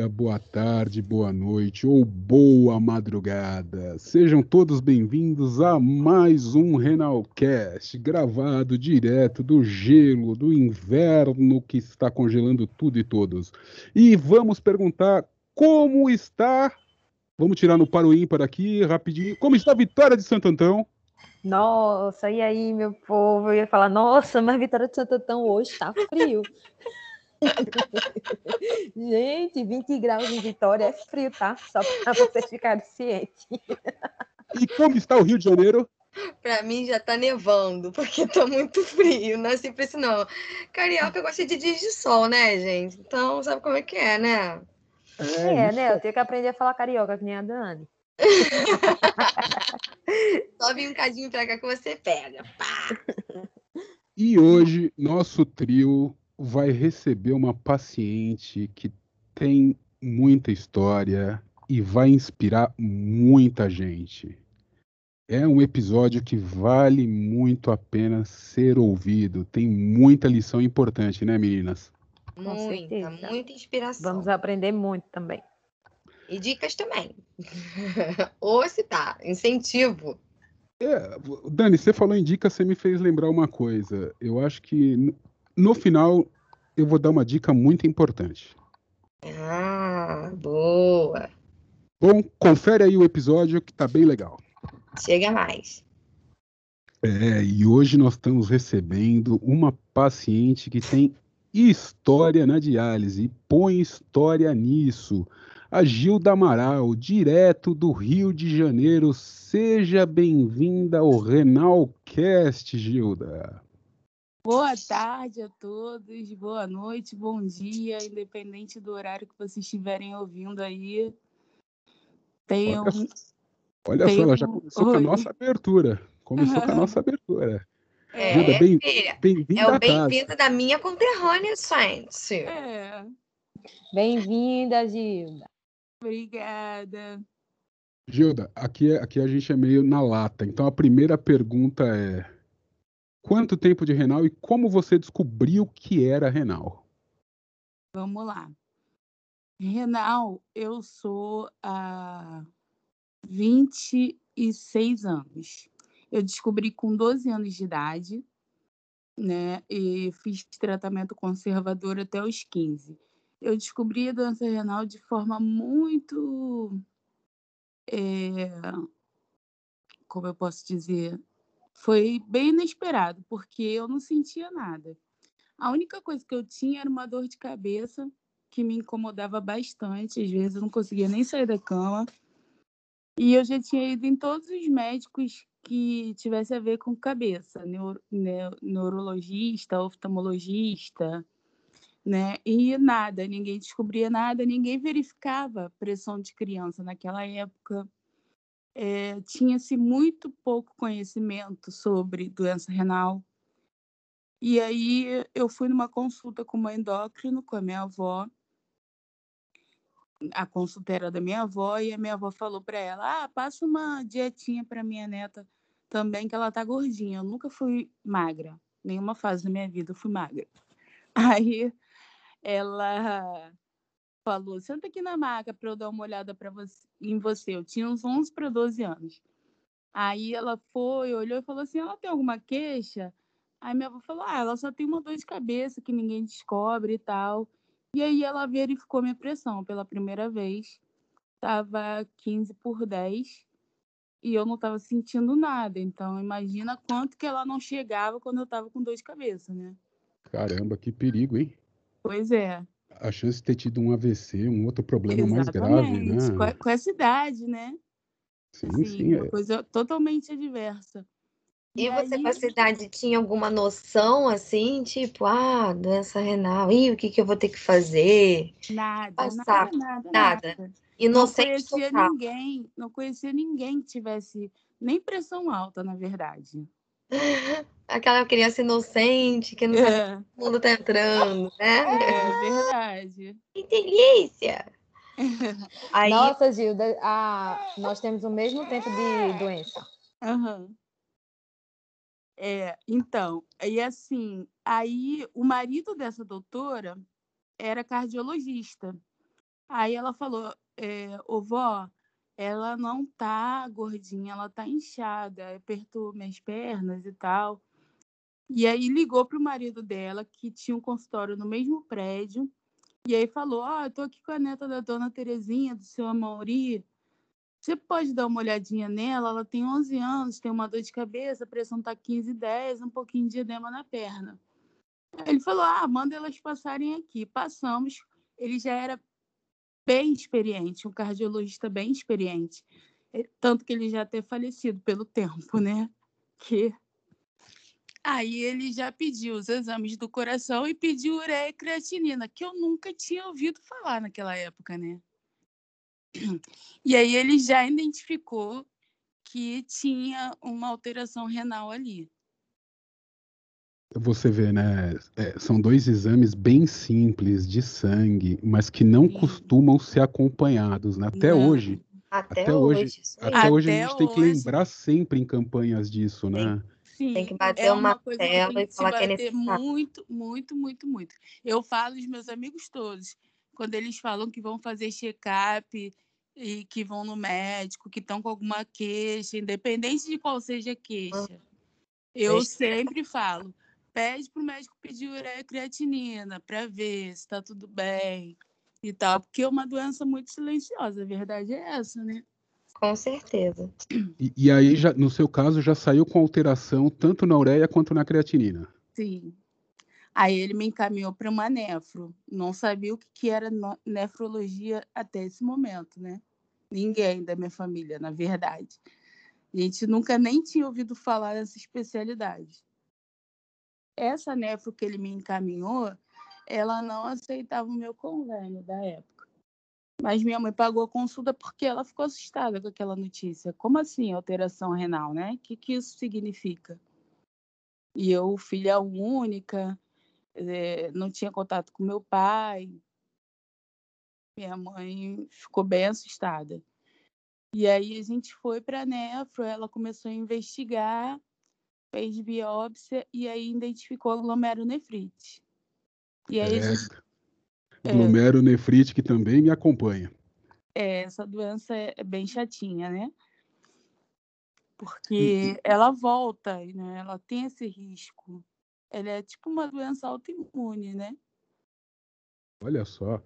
Dia, boa tarde, boa noite ou boa madrugada. Sejam todos bem-vindos a mais um Renalcast, gravado direto do gelo, do inverno que está congelando tudo e todos. E vamos perguntar como está. Vamos tirar no paro ímpar aqui, rapidinho. Como está a Vitória de Santo Antão? Nossa, e aí, meu povo? Eu ia falar, nossa, mas Vitória de Santo Antão hoje está frio. Gente, 20 graus em Vitória é frio, tá? Só para vocês ficarem cientes. E como está o Rio de Janeiro? Para mim já tá nevando, porque tá muito frio. Não é sempre assim, não. Carioca gosta de dias de sol, né, gente? Então, sabe como é que é, né? É, é né? Eu tenho que aprender a falar carioca, que nem a Dani. Só vem um cadinho pra cá que você pega. Pá. E hoje, nosso trio vai receber uma paciente que tem muita história e vai inspirar muita gente. É um episódio que vale muito a pena ser ouvido. Tem muita lição importante, né, meninas? Muita, muita inspiração. Vamos aprender muito também. E dicas também. Ou se tá, incentivo. É, Dani, você falou em dicas, você me fez lembrar uma coisa. Eu acho que no final, eu vou dar uma dica muito importante. Ah, boa. Bom, confere aí o episódio que tá bem legal. Chega mais. É, e hoje nós estamos recebendo uma paciente que tem história na diálise. Põe história nisso. A Gilda Amaral, direto do Rio de Janeiro. Seja bem-vinda ao Renalcast, Gilda. Boa tarde a todos, boa noite, bom dia, independente do horário que vocês estiverem ouvindo aí. Tenham. Olha, olha tenham... só, ela já começou Oi. com a nossa abertura. Começou com a nossa abertura. É, Gilda, bem, bem-vinda. É o bem-vinda da minha conterrânea, gente. É. Bem-vinda, Gilda. Obrigada. Gilda, aqui, aqui a gente é meio na lata. Então a primeira pergunta é Quanto tempo de renal e como você descobriu que era renal? Vamos lá. Renal, eu sou há 26 anos. Eu descobri com 12 anos de idade, né? E fiz tratamento conservador até os 15. Eu descobri a doença renal de forma muito. É, como eu posso dizer? Foi bem inesperado, porque eu não sentia nada. A única coisa que eu tinha era uma dor de cabeça que me incomodava bastante. Às vezes eu não conseguia nem sair da cama. E eu já tinha ido em todos os médicos que tivesse a ver com cabeça, neuro, neurologista, oftalmologista, né? E nada, ninguém descobria nada, ninguém verificava pressão de criança naquela época é, tinha-se muito pouco conhecimento sobre doença renal. E aí eu fui numa consulta com uma endócrino, com a minha avó. A consulta era da minha avó e a minha avó falou para ela: "Ah, passa uma dietinha para minha neta também que ela tá gordinha. Eu nunca fui magra, nenhuma fase da minha vida eu fui magra". Aí ela falou: senta aqui na maca para eu dar uma olhada para você, em você. Eu tinha uns 11 para 12 anos. Aí ela foi, olhou e falou assim: ela tem alguma queixa? Aí minha avó falou: ah, ela só tem uma dor de cabeça que ninguém descobre e tal. E aí ela verificou minha pressão pela primeira vez. Tava 15 por 10 e eu não estava sentindo nada. Então imagina quanto que ela não chegava quando eu estava com dor de cabeça, né? Caramba, que perigo, hein? Pois é a chance de ter tido um AVC, um outro problema Exatamente. mais grave, né? Com, com essa idade, né? Sim, assim, sim. Uma é. coisa totalmente adversa. E, e você, aí... com essa idade, tinha alguma noção, assim, tipo, ah, doença renal, e o que, que eu vou ter que fazer? Nada, Passar, nada, nada, nada. nada. Inocente não conhecia total. ninguém, não conhecia ninguém que tivesse nem pressão alta, na verdade. Aquela criança inocente que não é. sabe o mundo tá entrando, né? É verdade. Que delícia! Aí... Nossa, Gilda, a... nós temos o mesmo tempo de doença. Uhum. É, então, e assim, aí o marido dessa doutora era cardiologista. Aí ela falou, é, ô vó, ela não tá gordinha, ela tá inchada, apertou minhas pernas e tal. E aí ligou pro marido dela, que tinha um consultório no mesmo prédio, e aí falou, ó, oh, eu tô aqui com a neta da dona Terezinha, do seu Amauri, você pode dar uma olhadinha nela? Ela tem 11 anos, tem uma dor de cabeça, a pressão tá 15, 10, um pouquinho de edema na perna. Ele falou: ah, manda elas passarem aqui. Passamos. Ele já era bem experiente, um cardiologista bem experiente. É, tanto que ele já ter falecido pelo tempo, né? Que Aí ele já pediu os exames do coração e pediu ureia e creatinina, que eu nunca tinha ouvido falar naquela época, né? E aí ele já identificou que tinha uma alteração renal ali. Você vê, né? É, são dois exames bem simples de sangue, mas que não Sim. costumam ser acompanhados, né? Até não. hoje. Até, até hoje. hoje até, até, hoje a gente tem que lembrar sempre em campanhas disso, né? Sim, tem que bater é uma, uma tela e falar que é necessário. Muito, muito, muito, muito. Eu falo os meus amigos todos, quando eles falam que vão fazer check-up e que vão no médico, que estão com alguma queixa, independente de qual seja a queixa. Eu sempre falo, pede para o médico pedir ureia creatinina para ver se está tudo bem e tal, porque é uma doença muito silenciosa, a verdade é essa, né? Com certeza. E, e aí, já, no seu caso, já saiu com alteração tanto na ureia quanto na creatinina? Sim. Aí ele me encaminhou para uma nefro. Não sabia o que, que era nefrologia até esse momento, né? Ninguém da minha família, na verdade. A gente nunca nem tinha ouvido falar dessa especialidade essa nefro que ele me encaminhou, ela não aceitava o meu convênio da época. Mas minha mãe pagou a consulta porque ela ficou assustada com aquela notícia. Como assim alteração renal, né? O que, que isso significa? E eu, filha única, é, não tinha contato com meu pai. Minha mãe ficou bem assustada. E aí a gente foi para a nefro, ela começou a investigar fez biópsia e aí identificou glomerulonefrite. E aí é, gente... glomerulonefrite que também me acompanha. É, essa doença é, é bem chatinha, né? Porque ela volta, né? Ela tem esse risco. Ela é tipo uma doença autoimune, né? Olha só.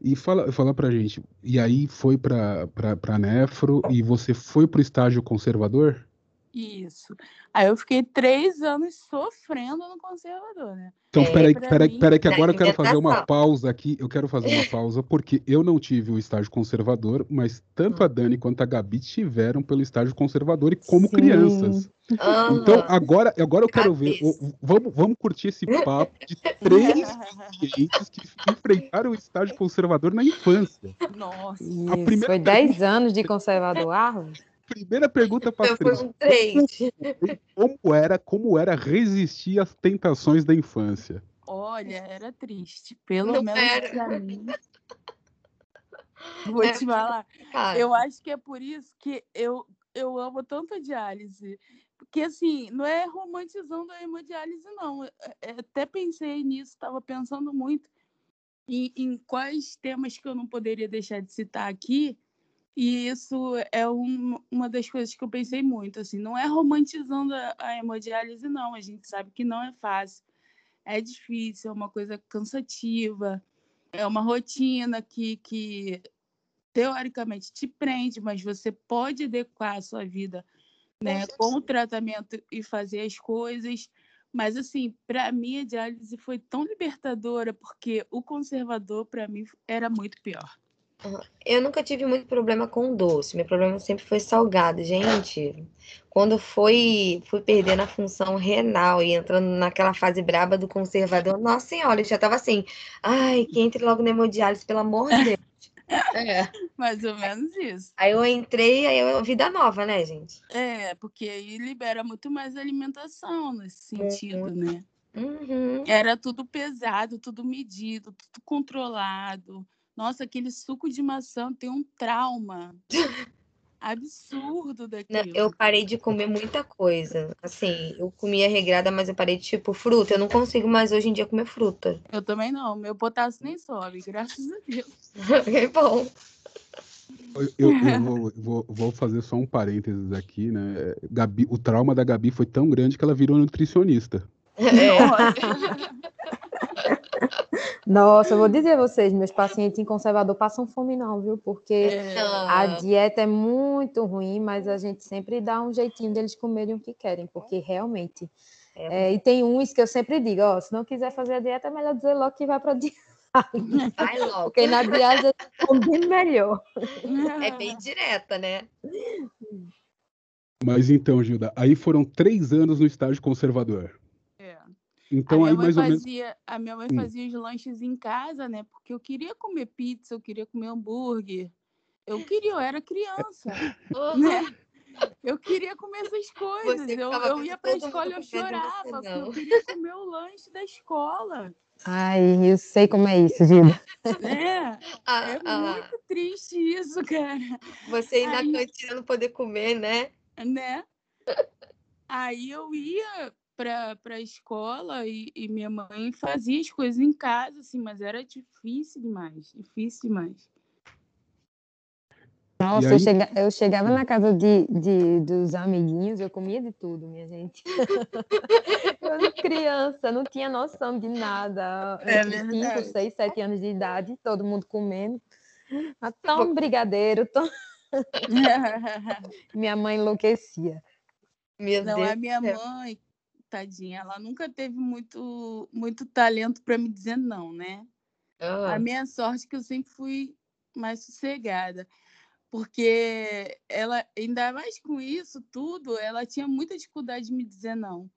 E fala, fala pra gente, e aí foi pra, pra, pra nefro e você foi pro estágio conservador? Isso. Aí eu fiquei três anos sofrendo no conservador, né? Então, é, peraí, peraí, mim... peraí, que agora eu quero fazer uma pausa aqui. Eu quero fazer uma pausa, porque eu não tive o estágio conservador, mas tanto a Dani quanto a Gabi tiveram pelo estágio conservador e como Sim. crianças. Uhum. Então, agora, agora eu quero ver. Vamos, vamos curtir esse papo de três clientes que enfrentaram o estágio conservador na infância. Nossa, foi 10 anos de conservador, Arlos? Primeira pergunta para três. Como, como era, como era resistir às tentações da infância? Olha, era triste. Pelo Não menos era. pra mim. Vou é, te falar. Cara. Eu acho que é por isso que eu, eu amo tanto a diálise. Porque, assim, não é romantizando a hemodiálise, não. É, é, até pensei nisso, estava pensando muito em, em quais temas que eu não poderia deixar de citar aqui e isso é um, uma das coisas que eu pensei muito, assim, não é romantizando a, a hemodiálise, não, a gente sabe que não é fácil, é difícil, é uma coisa cansativa, é uma rotina que, que teoricamente te prende, mas você pode adequar a sua vida né, com o tratamento e fazer as coisas. Mas, assim, para mim, a diálise foi tão libertadora, porque o conservador, para mim, era muito pior. Eu nunca tive muito problema com doce. Meu problema sempre foi salgado. Gente, quando foi fui perdendo a função renal e entrando naquela fase braba do conservador, nossa senhora, eu já tava assim, ai, que entre logo na hemodiálise, pelo amor de Deus. É. Mais ou menos isso. Aí eu entrei, aí eu vida nova, né, gente? É, porque aí libera muito mais alimentação nesse sentido, uhum. né? Uhum. Era tudo pesado, tudo medido, tudo controlado. Nossa, aquele suco de maçã tem um trauma. absurdo Não, daquilo. eu parei de comer muita coisa. Assim, eu comia regrada, mas eu parei de, tipo, fruta. Eu não consigo mais hoje em dia comer fruta. Eu também não. Meu potássio nem sobe, graças a Deus. É bom. Eu, eu- eu vou, vou- vou fazer só um parênteses aqui, né? Gabi, o trauma da Gabi foi tão grande que ela virou nutricionista. Nossa, eu vou dizer a vocês, meus pacientes em conservador passam fome não, viu? Porque É, a dieta é muito ruim, mas a gente sempre dá um jeitinho deles comerem o que querem, porque realmente. É. é, e tem uns que eu sempre digo, ó, se não quiser fazer a dieta, é melhor dizer logo que vai para dieta, vai logo. porque na dieta come melhor. É bem direta, né? Mas então, Gilda, aí foram três anos no estágio conservador. Então a aí minha mãe mais ou menos. fazia, a minha mãe Hum. fazia os lanches em casa, né? Porque eu queria comer pizza, eu queria comer hambúrguer. Eu queria, eu era criança, né? Eu queria comer essas coisas. Eu, eu ia para a escola e eu chorava, porque eu queria comer o lanche da escola. Ai, eu sei como é isso, Gilda. É, Ah, é ah, muito triste isso, cara. você ir na Aí- cantina não poder comer, né? né? Aí eu ia para a escola e, e minha mãe fazia as coisas em casa, assim, mas era difícil demais, difícil demais. Nossa, eu, chega- eu chegava na casa de, de- dos amiguinhos, eu comia de tudo, minha gente. Eu era criança, não tinha noção de nada. É cinco, seis, sete anos de idade, todo mundo comendo. Ah, Toma brigadeiro, toma. Minha mãe enlouquecia. Meu Não, Deus. a minha céu. mãe, tadinha, ela nunca teve muito, muito talento para me dizer não, né? Ah, A minha sorte é que eu sempre fui mais sossegada, porque ela, ainda mais com isso tudo, ela tinha muita dificuldade de me dizer não.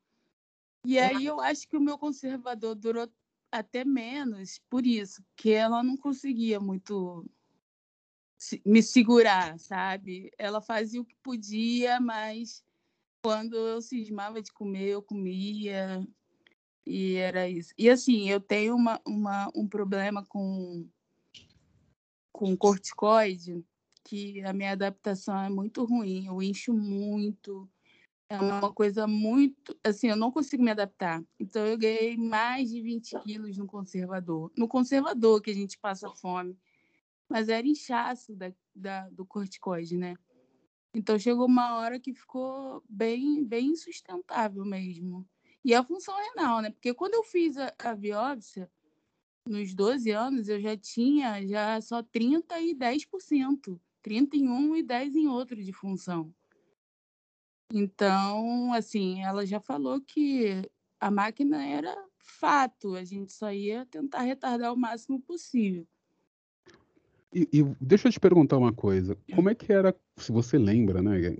E aí eu acho que o meu conservador durou até menos por isso, porque ela não conseguia muito me segurar, sabe? Ela fazia o que podia, mas quando eu cismava de comer, eu comia. E era isso. E assim, eu tenho uma, uma, um problema com, com corticoide, que a minha adaptação é muito ruim. Eu incho muito. É uma coisa muito. Assim, eu não consigo me adaptar. Então, eu ganhei mais de 20 quilos no conservador. No conservador, que a gente passa fome. Mas era inchaço da, da, do corticoide, né? Então, chegou uma hora que ficou bem, bem insustentável mesmo. E a função renal, né? Porque quando eu fiz a, a biópsia, nos 12 anos, eu já tinha já só 30 e 10%. 31 e 10 em outro de função. Então, assim, ela já falou que a máquina era fato, a gente só ia tentar retardar o máximo possível. E, e deixa eu te perguntar uma coisa. Como é que era, se você lembra, né?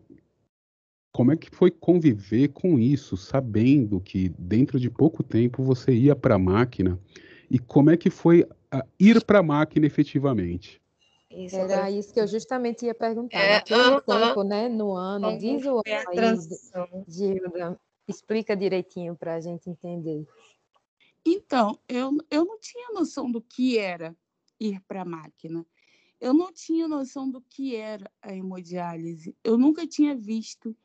Como é que foi conviver com isso, sabendo que dentro de pouco tempo você ia para a máquina? E como é que foi a- ir para a máquina efetivamente? isso Era isso que eu justamente ia perguntar. É, Naquele aham. tempo, né? No ano, diz o transição. Gilda. Explica direitinho para a gente entender. Então, eu, eu não tinha noção do que era ir para a máquina. Eu não tinha noção do que era a hemodiálise. Eu nunca tinha visto.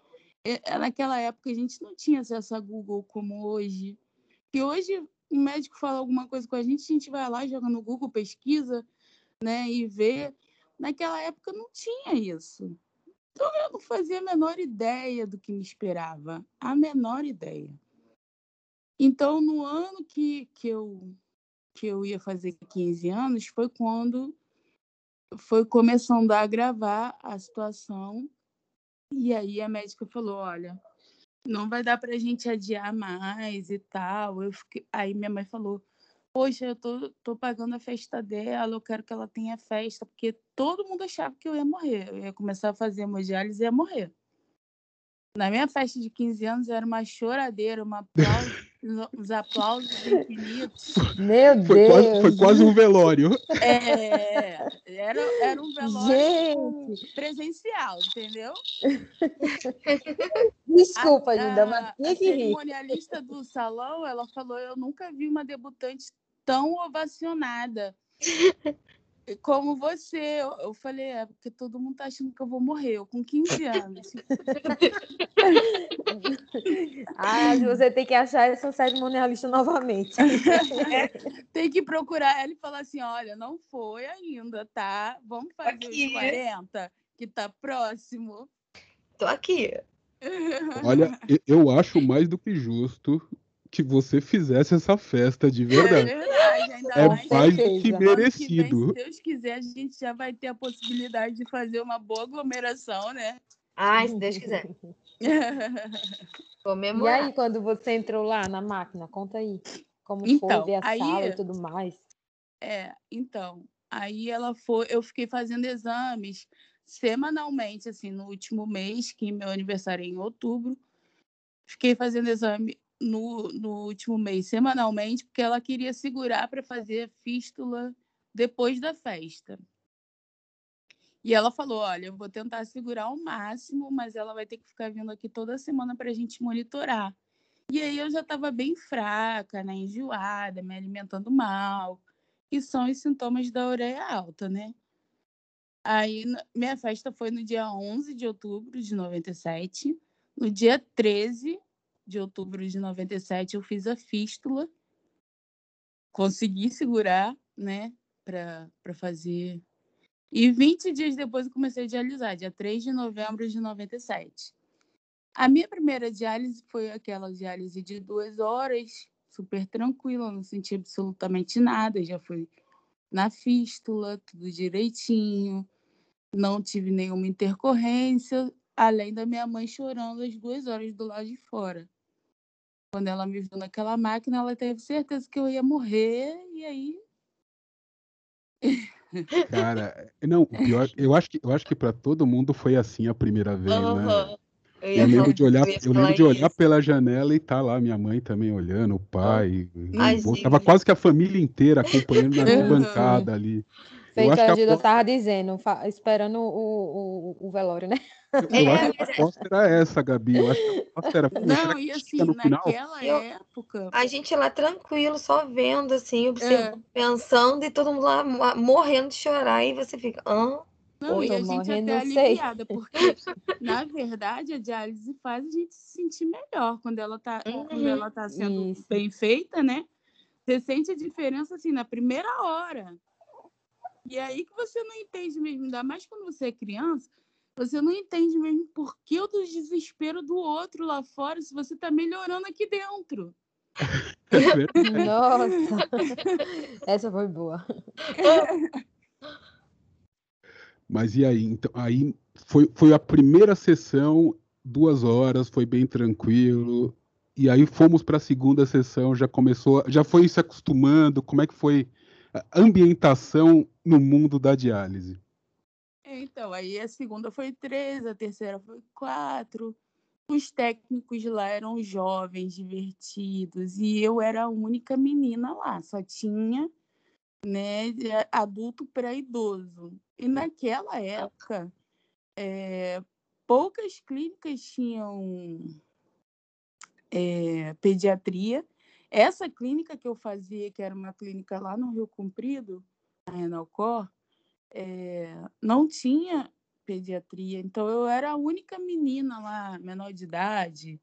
Eh, Naquela época, a gente não tinha acesso a Google como hoje. E hoje, o médico fala alguma coisa com a gente, a gente vai lá, joga no Google, pesquisa, né, e vê. Naquela época, não tinha isso. Então, eu não fazia a menor ideia do que me esperava. A menor ideia. Então, no ano que, que, eu, que eu ia fazer 15 anos, foi quando foi começando a agravar a situação. E aí a médica falou: olha, não vai dar para a gente adiar mais e tal. Eu fiquei... Aí minha mãe falou: Poxa, eu tô, tô pagando a festa dela, eu quero que ela tenha festa, porque todo mundo achava que eu ia morrer. Eu ia começar a fazer hemodiálise e ia morrer. Na minha festa de 15 anos era uma choradeira, uma aplauso, uns aplausos infinitos. Meu Foi quase, Deus! foi quase um velório. É, era, era um velório Gente, presencial, entendeu? desculpa, a, Gilda, mas a, tinha a que rir. cerimonialista do salão, ela falou, eu nunca vi uma debutante tão ovacionada. Como você, eu, eu, falei, é porque todo mundo tá achando que eu vou morrer, eu com 15 anos. ah, você tem que achar essa cerimonialista novamente. tem que procurar ela e falar assim: olha, não foi ainda, tá? Vamos fazer aqui. os 40, que tá próximo. Tô aqui. Olha, eu acho mais do que justo que você fizesse essa festa de verdade. É verdade, ainda é mais, mais do que merecido. Que vem, se Deus quiser, a gente já vai ter a possibilidade de fazer uma boa aglomeração, né? Ai, se Deus quiser. E aí, quando você entrou lá na máquina, conta aí. Como então, foi ver a aí, sala e tudo mais. É, então, aí ela foi, eu fiquei fazendo exames semanalmente, assim, no último mês, que meu aniversário é em outubro. Fiquei fazendo exame no, no último mês, semanalmente, porque ela queria segurar para fazer fístula depois da festa. E ela falou: Olha, eu vou tentar segurar ao máximo, mas ela vai ter que ficar vindo aqui toda semana para a gente monitorar. E aí eu já estava bem fraca, né, enjoada, me alimentando mal, que são os sintomas da ureia alta, né? Aí minha festa foi no dia 11 de outubro de 97. No dia 13 de outubro de 97 eu fiz a fístula. Consegui segurar, né, para fazer. E 20 dias depois eu comecei a dialisar, dia 3 de novembro de 97. A minha primeira diálise foi aquela diálise de duas horas, super tranquila, não senti absolutamente nada, já fui na fístula, tudo direitinho, não tive nenhuma intercorrência, além da minha mãe chorando as duas horas do lado de fora. Quando ela me viu naquela máquina, ela teve certeza que eu ia morrer, e aí. Cara, não, pior, eu acho que eu acho que para todo mundo foi assim a primeira vez, uhum. né? Eu, eu lembro de olhar, eu lembro de olhar pela janela e tá lá minha mãe também olhando, o pai. Ai, tava quase que a família inteira acompanhando na bancada ali. Feito a Gilda estava dizendo, esperando o, o, o, velório, né? Eu, eu é, acho que a aposta era essa, Gabi. Eu acho que a aposta era. Não, e assim, naquela final? época. A gente lá tranquilo, só vendo, assim, observando, é. pensando, e todo mundo lá morrendo de chorar, e você fica. Hã? Não, Oi, e a gente até aliviada, porque, na verdade, a diálise faz a gente se sentir melhor quando ela está uhum. quando ela tá sendo Isso. bem feita, né? Você sente a diferença assim na primeira hora. E é aí que você não entende mesmo, ainda mais quando você é criança, você não entende mesmo por que o desespero do outro lá fora se você está melhorando aqui dentro. Nossa, essa foi boa. Mas e aí? Então, aí foi, foi a primeira sessão, duas horas, foi bem tranquilo. E aí fomos para a segunda sessão, já começou, já foi se acostumando. Como é que foi ambientação no mundo da diálise? Então, aí a segunda foi três, a terceira foi quatro. Os técnicos lá eram jovens, divertidos, e eu era a única menina lá, só tinha né, adulto para idoso. E naquela época, é, poucas clínicas tinham é, pediatria essa clínica que eu fazia, que era uma clínica lá no Rio Comprido, a Renalcor, é, não tinha pediatria. Então, eu era a única menina lá, menor de idade,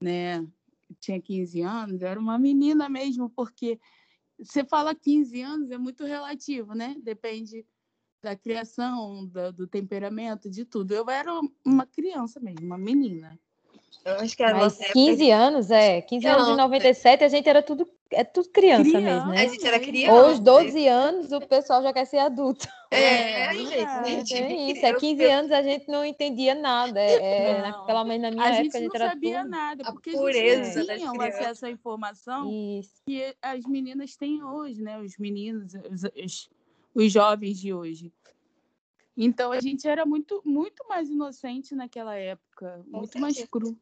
né? Tinha 15 anos, era uma menina mesmo, porque você fala 15 anos, é muito relativo, né? Depende da criação, do, do temperamento, de tudo. Eu era uma criança mesmo, uma menina. Eu acho que era Mas 15 época... anos, é. 15 não, anos em 97, a gente era tudo, é tudo criança, criança mesmo, né? A gente era criança. Hoje, 12 anos, o pessoal já quer ser adulto. É, é gente. É isso, é 15 anos a gente não entendia nada. É, é não. Pelo menos na minha a época, a gente não sabia tudo. nada, porque a, pureza a gente não tinha acesso à informação isso. que as meninas têm hoje, né? Os meninos, os, os, os jovens de hoje. Então a gente era muito, muito mais inocente naquela época, muito mais cru.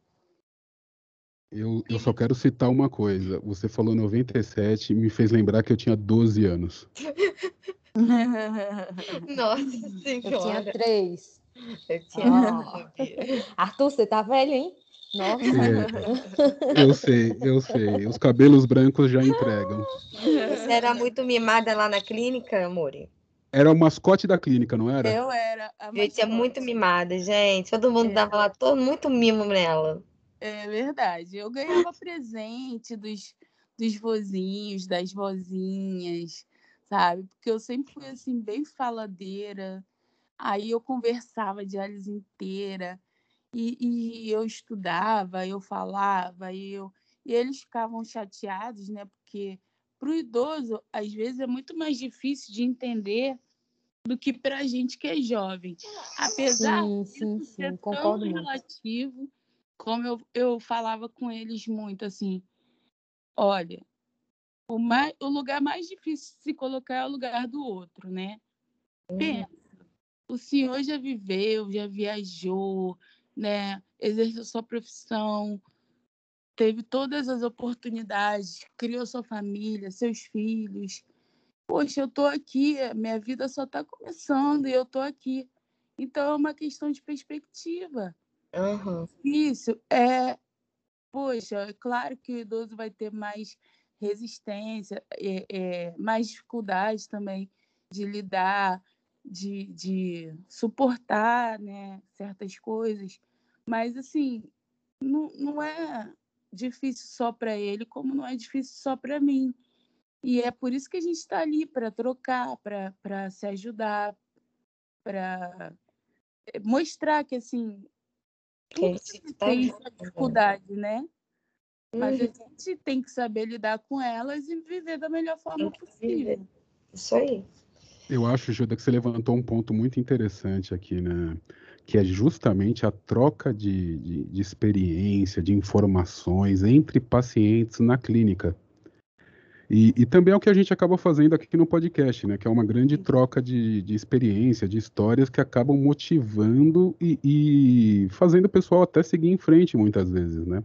Eu, eu só quero citar uma coisa. Você falou 97 e me fez lembrar que eu tinha 12 anos. Nossa senhora. Eu tinha três. Eu tinha oh. Arthur, você tá velho, hein? Nossa. É, eu sei, eu sei. Os cabelos brancos já entregam. Você era muito mimada lá na clínica, Amore? Era o mascote da clínica, não era? Eu era a Gente, é muito mimada, gente. Todo mundo É. dava lá todo muito mimo nela. É verdade. Eu ganhava presente dos, dos vozinhos, das vozinhas, sabe? Porque eu sempre fui assim, bem faladeira. Aí eu conversava de anos inteira. E, e eu estudava, eu falava, e eu, e eles ficavam chateados, né? Porque para o idoso, às vezes, é muito mais difícil de entender do que para a gente que é jovem. Apesar Sim, disso sim, ser sim, tão concordo muito. relativo, como eu, eu falava com eles muito assim, olha, o, mais, o lugar mais difícil de se colocar é o lugar do outro, né? Pensa, o senhor já viveu, já viajou, né? Exerceu sua profissão, teve todas as oportunidades, criou sua família, seus filhos. Poxa, eu tô aqui, minha vida só está começando e eu tô aqui. Então é uma questão de perspectiva. Aham. Isso é, poxa, é claro que o idoso vai ter mais resistência, é, é, mais dificuldade também de lidar, de, de suportar, né, certas coisas. Mas assim, não, não é difícil só para ele, como não é difícil só para mim. E é por isso que a gente está ali para trocar, para se ajudar, para mostrar que assim tudo gente tá tem né? dificuldade, né? Mas a Uhum. gente tem que saber lidar com elas e viver da melhor forma que possível. viver. Isso aí. Eu acho, Juda, que você levantou um ponto muito interessante aqui, né? Que é justamente a troca de, de, de experiência, de informações entre pacientes na clínica. E, e também é o que a gente acaba fazendo aqui no podcast, né? Que é uma grande troca de, de experiência, de histórias que acabam motivando e, e fazendo o pessoal até seguir em frente muitas vezes, né?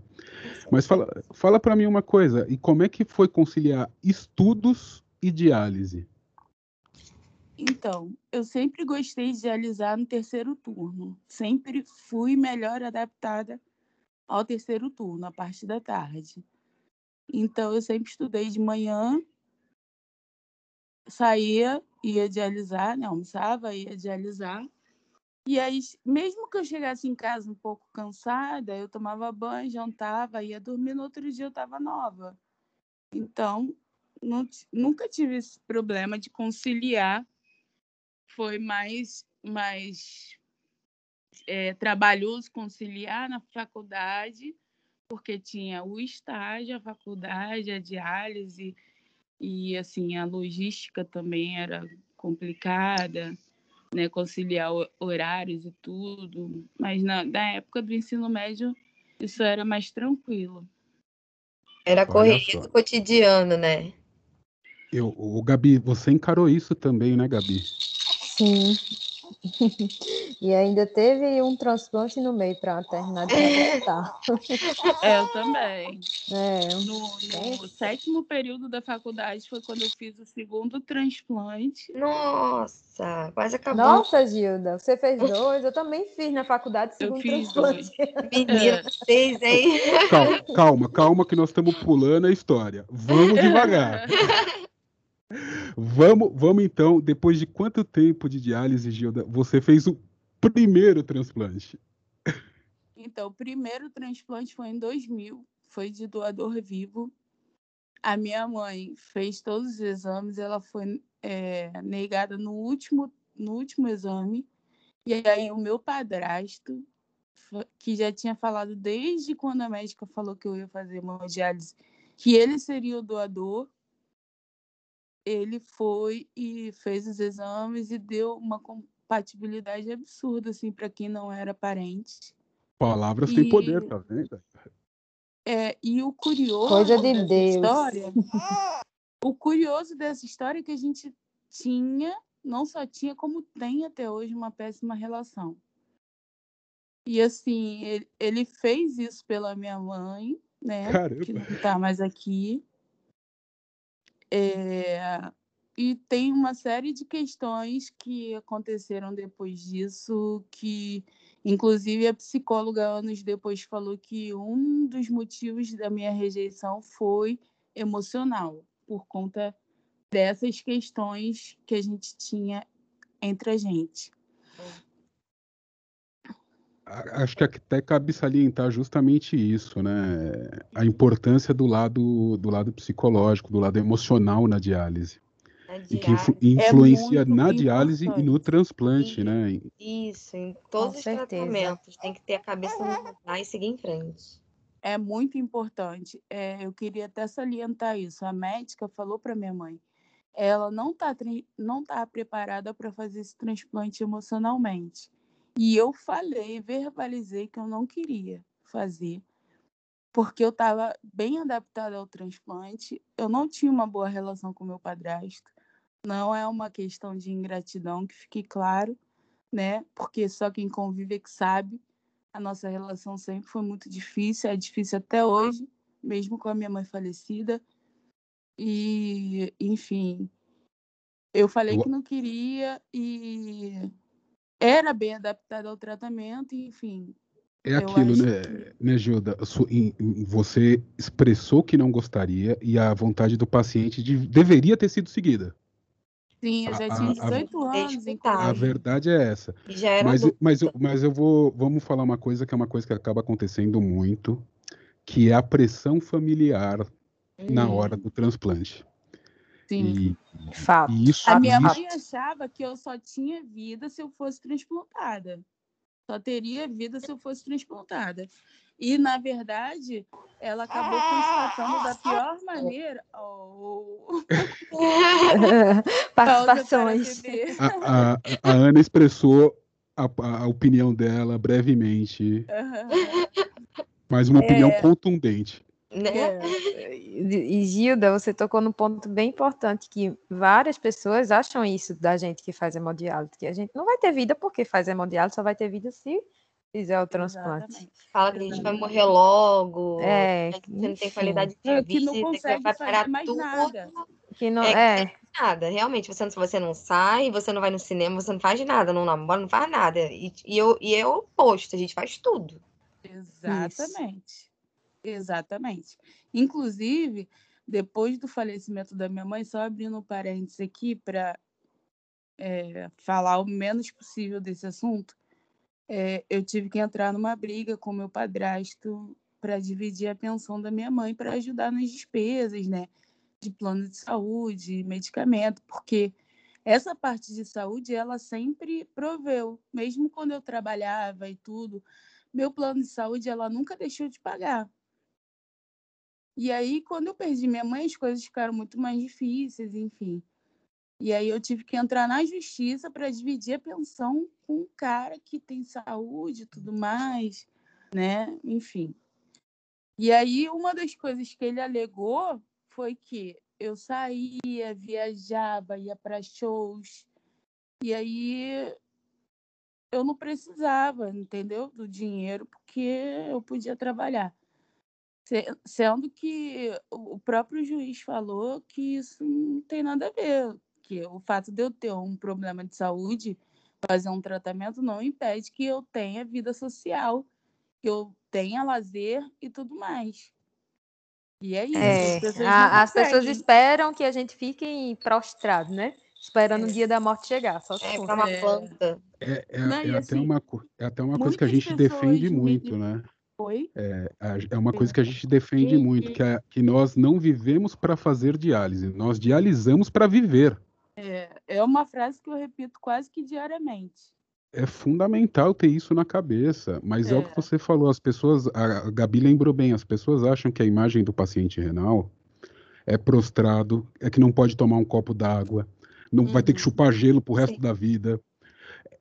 Mas fala, fala para mim uma coisa, e como é que foi conciliar estudos e diálise? Então, eu sempre gostei de dialisar no terceiro turno. Sempre fui melhor adaptada ao terceiro turno, a parte da tarde. Então, eu sempre estudei de manhã, saía, ia dialisar, né? almoçava, ia dialisar. E aí, mesmo que eu chegasse em casa um pouco cansada, eu tomava banho, jantava, ia dormir, no outro dia eu estava nova. Então, não nunca tive esse problema de conciliar. Foi mais, mais é, trabalhoso conciliar na faculdade, porque tinha o estágio, a faculdade, a diálise, e assim, a logística também era complicada, né? Conciliar ho- horários e tudo. Mas na, na época do ensino médio, isso era mais tranquilo. Era a correria do cotidiano, né? Eu, o Gabi, você encarou isso também, né, Gabi? Sim. E ainda teve um transplante no meio para terminar de. É, eu também. É, No, no sétimo período da faculdade foi quando eu fiz o segundo transplante. Nossa, quase acabou. Nossa, Gilda, você fez dois? Eu também fiz na faculdade Eu segundo fiz transplante. Menina, É. vocês, hein? Calma, calma, calma, que nós estamos pulando a história. Vamos devagar. Vamos, vamos então, depois de quanto tempo de diálise, Gilda, você fez o primeiro transplante? Então, o primeiro transplante foi em 2000, foi de doador vivo. A minha mãe fez todos os exames, ela foi é, negada no último, no último exame. E aí, o meu padrasto, que já tinha falado desde quando a médica falou que eu ia fazer hemodiálise, que ele seria o doador, ele foi e fez os exames e deu uma compatibilidade absurda, assim, para quem não era parente. Palavras têm E- poder, tá vendo? É, e o curioso Coisa de dessa Deus. história, o curioso dessa história é que a gente tinha, não só tinha, como tem até hoje uma péssima relação. E assim, ele, ele fez isso pela minha mãe, né? Que Caramba. não tá mais aqui. É, e tem uma série de questões que aconteceram depois disso, que inclusive a psicóloga anos depois falou que um dos motivos da minha rejeição foi emocional, por conta dessas questões que a gente tinha entre a gente. Acho que até cabe salientar justamente isso, né? A importância do lado do lado psicológico, do lado emocional na diálise. Na E que influ- diálise. influencia É na diálise e no transplante, né? Isso, em todos Com os certeza. tratamentos. Tem que ter a cabeça no lugar e seguir em frente. É muito importante. É, eu queria até salientar isso. A médica falou para minha mãe, ela não está não tá preparada para fazer esse transplante emocionalmente. E eu falei, verbalizei que eu não queria fazer, porque eu estava bem adaptada ao transplante. Eu não tinha uma boa relação com meu padrasto. Não é uma questão de ingratidão, que fique claro, né? Porque só quem convive é que sabe. A nossa relação sempre foi muito difícil, é difícil até hoje, mesmo com a minha mãe falecida. E, enfim, eu falei que não queria e era bem adaptada ao tratamento, enfim. É aquilo, né, né, Gilda? Você expressou que não gostaria e a vontade do paciente de- deveria ter sido seguida. Sim, eu A- já a- tinha a- 18 anos, Respeitável. A Ah. inclusive. verdade é essa. Já era Mas, adulta. mas, eu, mas eu vou, vamos falar uma coisa que é uma coisa que acaba acontecendo muito, que é a pressão familiar na Hum. hora do transplante. Sim. E, Fato. e isso, A minha isso- mãe achava que eu só tinha vida se eu fosse transplantada. Só teria vida se eu fosse transplantada. E, na verdade, ela acabou constatando da pior maneira. Oh, Participações. a, a- a Ana expressou a, a opinião dela brevemente, mas uma opinião É. contundente. Né? É. E e, Gilda, você tocou num ponto bem importante que várias pessoas acham isso da gente que faz hemodiálise, que a gente não vai ter vida porque faz hemodiálise, só vai ter vida se fizer o transplante. Exatamente. Fala que a gente vai morrer logo. É, que você não tem qualidade de É, vida. que não que consegue vai fazer parar mais tudo. nada. Que não É, é, Nada, realmente, você não, você não sai, você não vai no cinema, você não faz nada, não namora, não faz nada. E, e, eu, e é o oposto, a gente faz tudo. Exatamente. Exatamente. Inclusive, depois do falecimento da minha mãe, só abrindo um parênteses aqui para falar o menos possível desse assunto, é, eu tive que entrar numa briga com meu padrasto para dividir a pensão da minha mãe para ajudar nas despesas, né? De plano de saúde, medicamento, porque essa parte de saúde ela sempre proveu, mesmo quando eu trabalhava e tudo, meu plano de saúde ela nunca deixou de pagar. E aí, quando eu perdi minha mãe, as coisas ficaram muito mais difíceis, enfim. E aí eu tive que entrar na justiça para dividir a pensão com um cara que tem saúde e tudo mais, né? Enfim. E aí uma das coisas que ele alegou foi que eu saía, viajava, ia para shows, e aí eu não precisava, entendeu? Do dinheiro, porque eu podia trabalhar. Se- Sendo que o próprio juiz falou que isso não tem nada a ver, que o fato de eu ter um problema de saúde, fazer um tratamento, não impede que eu tenha vida social, que eu tenha lazer e tudo mais. E é isso. é, as pessoas a- as pessoas esperam que a gente fique prostrado, né? Esperando o É. dia da morte chegar, só se É para uma É. planta. É, é, Não, é e até assim, uma, é até uma coisa que a gente defende me- muito, né? Oi? A- É uma coisa que a gente defende muito, que, é, que nós não vivemos para fazer diálise, nós dialisamos para viver. É uma frase que eu repito quase que diariamente. É fundamental ter isso na cabeça, mas é, o É. que você falou, as pessoas, a Gabi lembrou bem, as pessoas acham que a imagem do paciente renal é prostrado, é que não pode tomar um copo d'água, não vai ter que Uhum. chupar gelo pro resto Sim. da vida.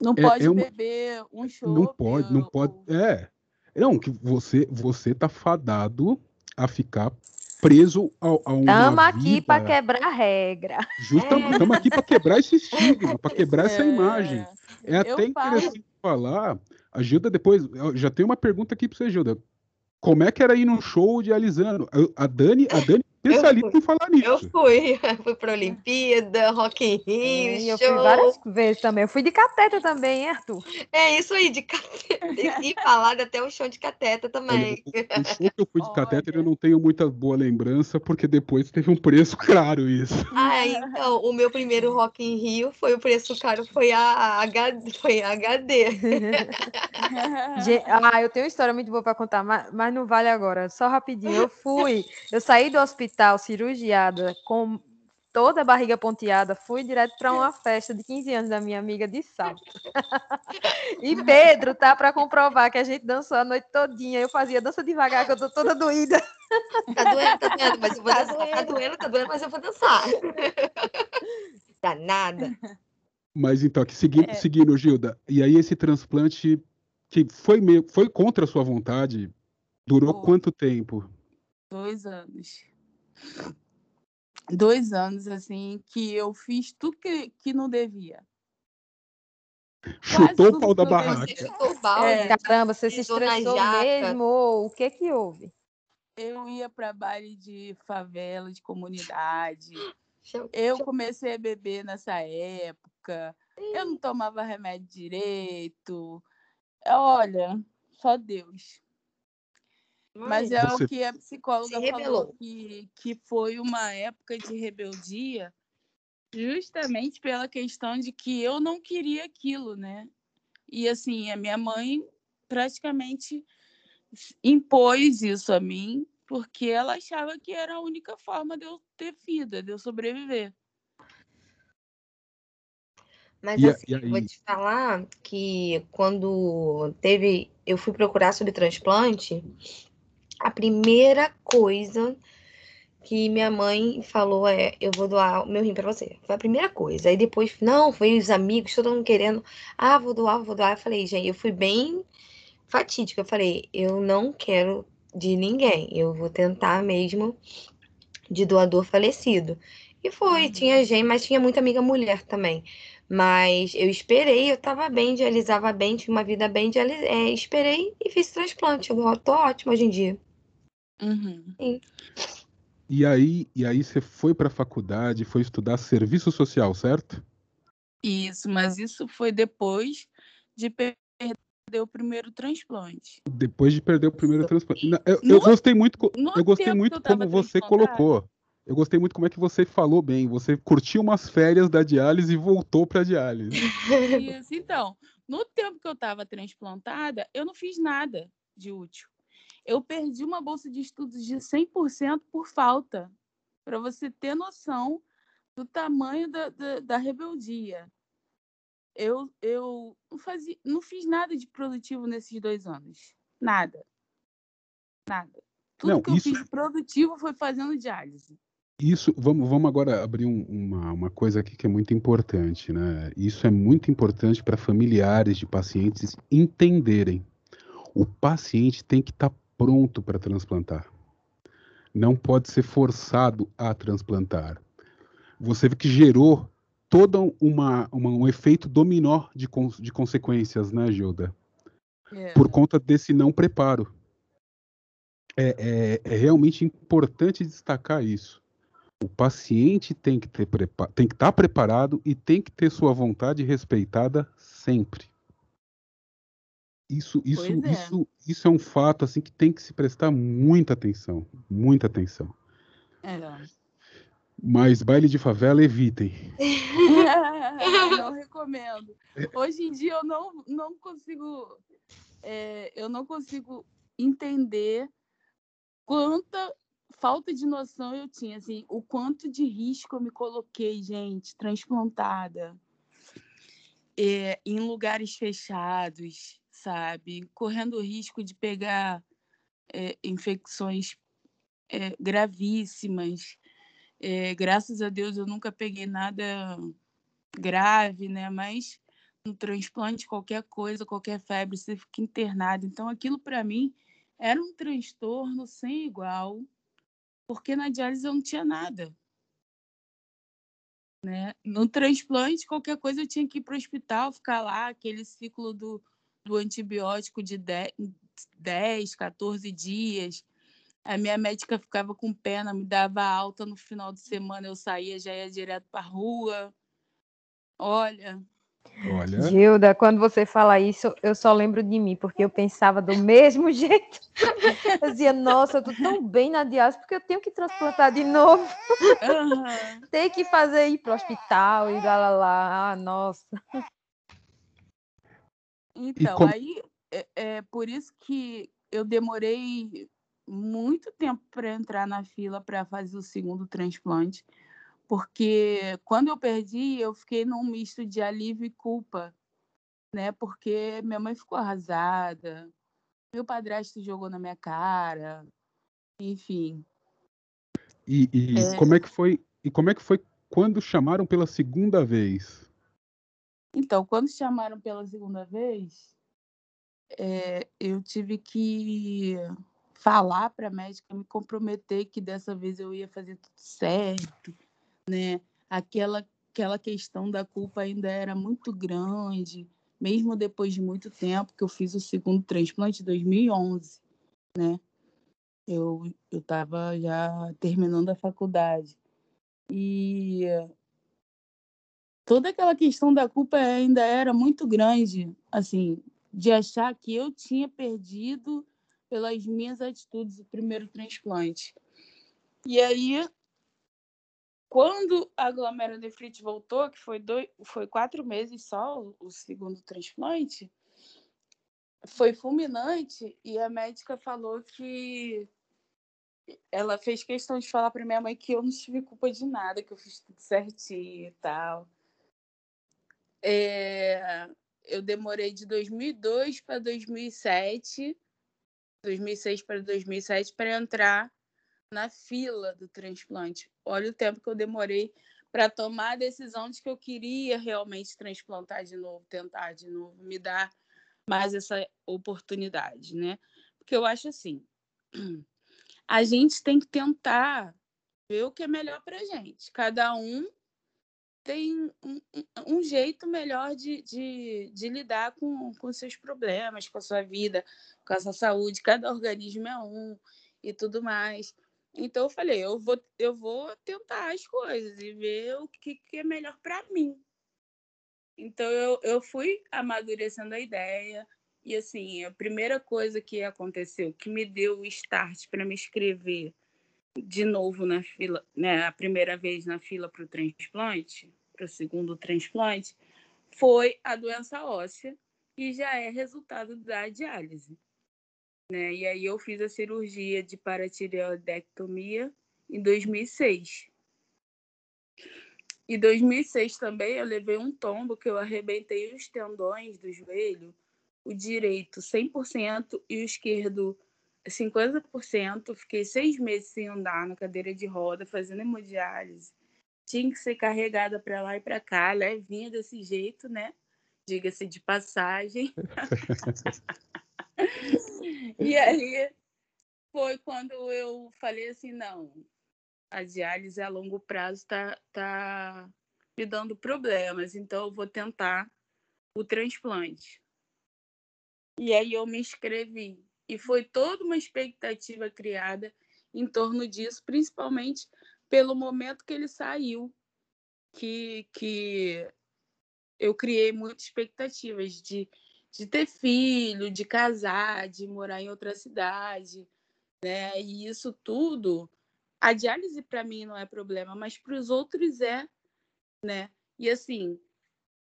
Não É- pode é uma- beber um chopp. Não pode, não ou- pode. É. Não, que você você tá fadado a ficar preso ao, a uma Tamo aqui para quebrar a regra. Justamente, É. estamos aqui para quebrar esse estigma, para quebrar essa É, imagem. É eu até falo- interessante falar. A Gilda depois, eu já tem uma pergunta aqui para você, Gilda. como é que era ir num show de Alisano? A Dani, a Dani é especialista em falar nisso. Eu fui, fui pra Olimpíada, Rock in Rio, É, e eu show. fui várias vezes também. Eu fui de cateta também, hein, Arthur? É isso aí, de cateta. E falado até o show de cateta Olha, também. o, o show que eu fui de catéter eu Olha. não tenho muita boa lembrança, porque depois teve um preço caro isso. Ah, então, o meu primeiro Rock in Rio foi o preço caro, foi a HD. Foi a HD. Ah, eu tenho uma história muito boa para contar, mas, mas não vale agora. Só rapidinho. Eu fui, eu saí do hospital cirurgiada com toda a barriga ponteada, fui direto para uma festa de 15 anos da minha amiga de salto. E Pedro tá para comprovar que a gente dançou a noite todinha. Eu fazia dança devagar, que eu tô toda doída. Tá doendo, tá doendo, mas eu vou Tá dançar. Tá doendo. doendo, tá doendo, mas eu vou dançar. Danada. Mas então, aqui seguindo, É. seguindo, Gilda, e aí esse transplante que foi meio, foi contra a sua vontade, durou Foi. quanto tempo? Dois anos. Dois anos, assim, que eu fiz tudo que, que não devia. Chutou o pau da barraca. Você chutou o balde. É. Caramba, você se estressou mesmo? Ou o que que houve? Eu ia para baile de favela, de comunidade. Eu comecei a beber nessa época. Eu não tomava remédio direito. Olha, só Deus. Mas é Você- o que a psicóloga falou, que, que foi uma época de rebeldia, justamente pela questão de que eu não queria aquilo, né? E assim, a minha mãe praticamente impôs isso a mim, porque ela achava que era a única forma de eu ter vida, de eu sobreviver. Mas E assim, e eu vou te falar que quando teve, eu fui procurar sobre transplante, a primeira coisa que minha mãe falou é, eu vou doar o meu rim pra você. Foi a primeira coisa. Aí depois, não, foi os amigos, todo mundo querendo, ah, vou doar, vou doar. Eu falei, gente, eu fui bem fatídica. Eu falei, eu não quero de ninguém. Eu vou tentar mesmo de doador falecido. E foi, Uhum. tinha gente, mas tinha muita amiga mulher também. Mas eu esperei, eu tava bem, dialisava bem, tinha uma vida bem, diali- é, esperei e fiz transplante. Eu tô ótima hoje em dia. Uhum. E aí, e aí você foi para a faculdade, foi estudar serviço social, certo? Isso, mas isso foi depois de perder o primeiro transplante. Depois de perder o primeiro transplante. Eu, No- eu gostei muito, eu gostei muito eu como você transplantada. colocou. Eu gostei muito como é que você falou bem. Você curtiu umas férias da diálise e voltou para a diálise. Isso, então, no tempo que eu estava transplantada, eu não fiz nada de útil. Eu perdi uma bolsa de estudos de 100% por falta, para você ter noção do tamanho da, da, da rebeldia. Eu, eu não, fazia, não fiz nada de produtivo nesses dois anos. Nada. Nada. Tudo Não, que eu isso- fiz produtivo foi fazendo diálise. Isso, vamos, vamos agora abrir um- uma, uma coisa aqui que é muito importante, né? Isso é muito importante para familiares de pacientes entenderem. O paciente tem que estar pronto para transplantar. Não pode ser forçado a transplantar. Você vê que gerou todo uma, uma- um efeito dominó de, cons- de consequências, né, Gilda? É. por conta desse não preparo. É, é- é realmente importante destacar isso. O paciente tem que tem estar preparado e tem que ter sua vontade respeitada sempre. Isso, isso, é. isso, isso é um fato assim que tem que se prestar muita atenção, muita atenção. É. Mas baile de favela evitem. não recomendo. Hoje em dia eu não, não consigo é, eu não consigo entender quanta falta de noção eu tinha, assim, o quanto de risco eu me coloquei, gente, transplantada, é, em lugares fechados, sabe, correndo o risco de pegar é, infecções é, gravíssimas. É, graças a Deus eu nunca peguei nada grave, né? Mas no transplante, qualquer coisa, qualquer febre, você fica internado. Então, aquilo para mim era um transtorno sem igual, porque na diálise eu não tinha nada. Né? No transplante, qualquer coisa eu tinha que ir para o hospital, ficar lá, aquele ciclo do, do antibiótico de 10, 10, 14 dias. A minha médica ficava com pena, me dava alta no final de semana, eu saía, já ia direto para a rua. Olha. Olha. Gilda, quando você fala isso, eu só lembro de mim, porque eu pensava do mesmo jeito. Eu dizia, nossa, eu tô tão bem na diálise, porque eu tenho que transplantar de novo. Uhum. Tem que fazer ir para o hospital e lá, lá, lá. Ah, nossa. Então, com... aí é, é por isso que eu demorei muito tempo para entrar na fila para fazer o segundo transplante, porque quando eu perdi, eu fiquei num misto de alívio e culpa, né? Porque minha mãe ficou arrasada, meu padrasto jogou na minha cara, enfim. E, e é... como é que foi? E como é que foi quando chamaram pela segunda vez? Então, quando chamaram pela segunda vez, é, eu tive que falar para a médica, me comprometer que dessa vez eu ia fazer tudo certo, né? Aquela aquela questão da culpa ainda era muito grande, mesmo depois de muito tempo que eu fiz o segundo transplante em 2011, né? Eu estava já terminando a faculdade e toda aquela questão da culpa ainda era muito grande, assim, de achar que eu tinha perdido pelas minhas atitudes o primeiro transplante. E aí, quando a glomerulonefrite voltou, que foi, dois, foi quatro meses só o, segundo transplante, foi fulminante e a médica falou que ela fez questão de falar para minha mãe que eu não tive culpa de nada, que eu fiz tudo certinho e tal. É, eu demorei de 2002 para 2007 2006 para 2007 para entrar na fila do transplante. Olha o tempo que eu demorei para tomar a decisão de que eu queria realmente transplantar de novo, tentar de novo, me dar mais essa oportunidade, né? Porque eu acho assim, a gente tem que tentar ver o que é melhor para gente. Cada um tem um, um jeito melhor de, de, de lidar com, com seus problemas, com a sua vida, com a sua saúde. Cada organismo é um e tudo mais. Então eu falei, eu vou, eu vou tentar as coisas e ver o que, que é melhor para mim. Então eu, eu fui amadurecendo a ideia. E assim, a primeira coisa que aconteceu, que me deu o start para me inscrever de novo na fila, né, a primeira vez na fila para o transplante, para o segundo transplante, foi a doença óssea, que já é resultado da diálise. Né? E aí eu fiz a cirurgia de paratireoidectomia em 2006. Em 2006 também eu levei um tombo que eu arrebentei os tendões do joelho, o direito 100% e o esquerdo 50%. Fiquei seis meses sem andar na cadeira de roda, fazendo hemodiálise. Tinha que ser carregada para lá e para cá, levinha desse jeito, né? Diga-se de passagem. e aí foi quando eu falei assim, não, a diálise a longo prazo está tá me dando problemas, então eu vou tentar o transplante. E aí eu me inscrevi. E foi toda uma expectativa criada em torno disso, principalmente pelo momento que ele saiu, que, que eu criei muitas expectativas de, de ter filho, de casar, de morar em outra cidade, né? E isso tudo, a diálise para mim não é problema, mas para os outros é, né? E assim,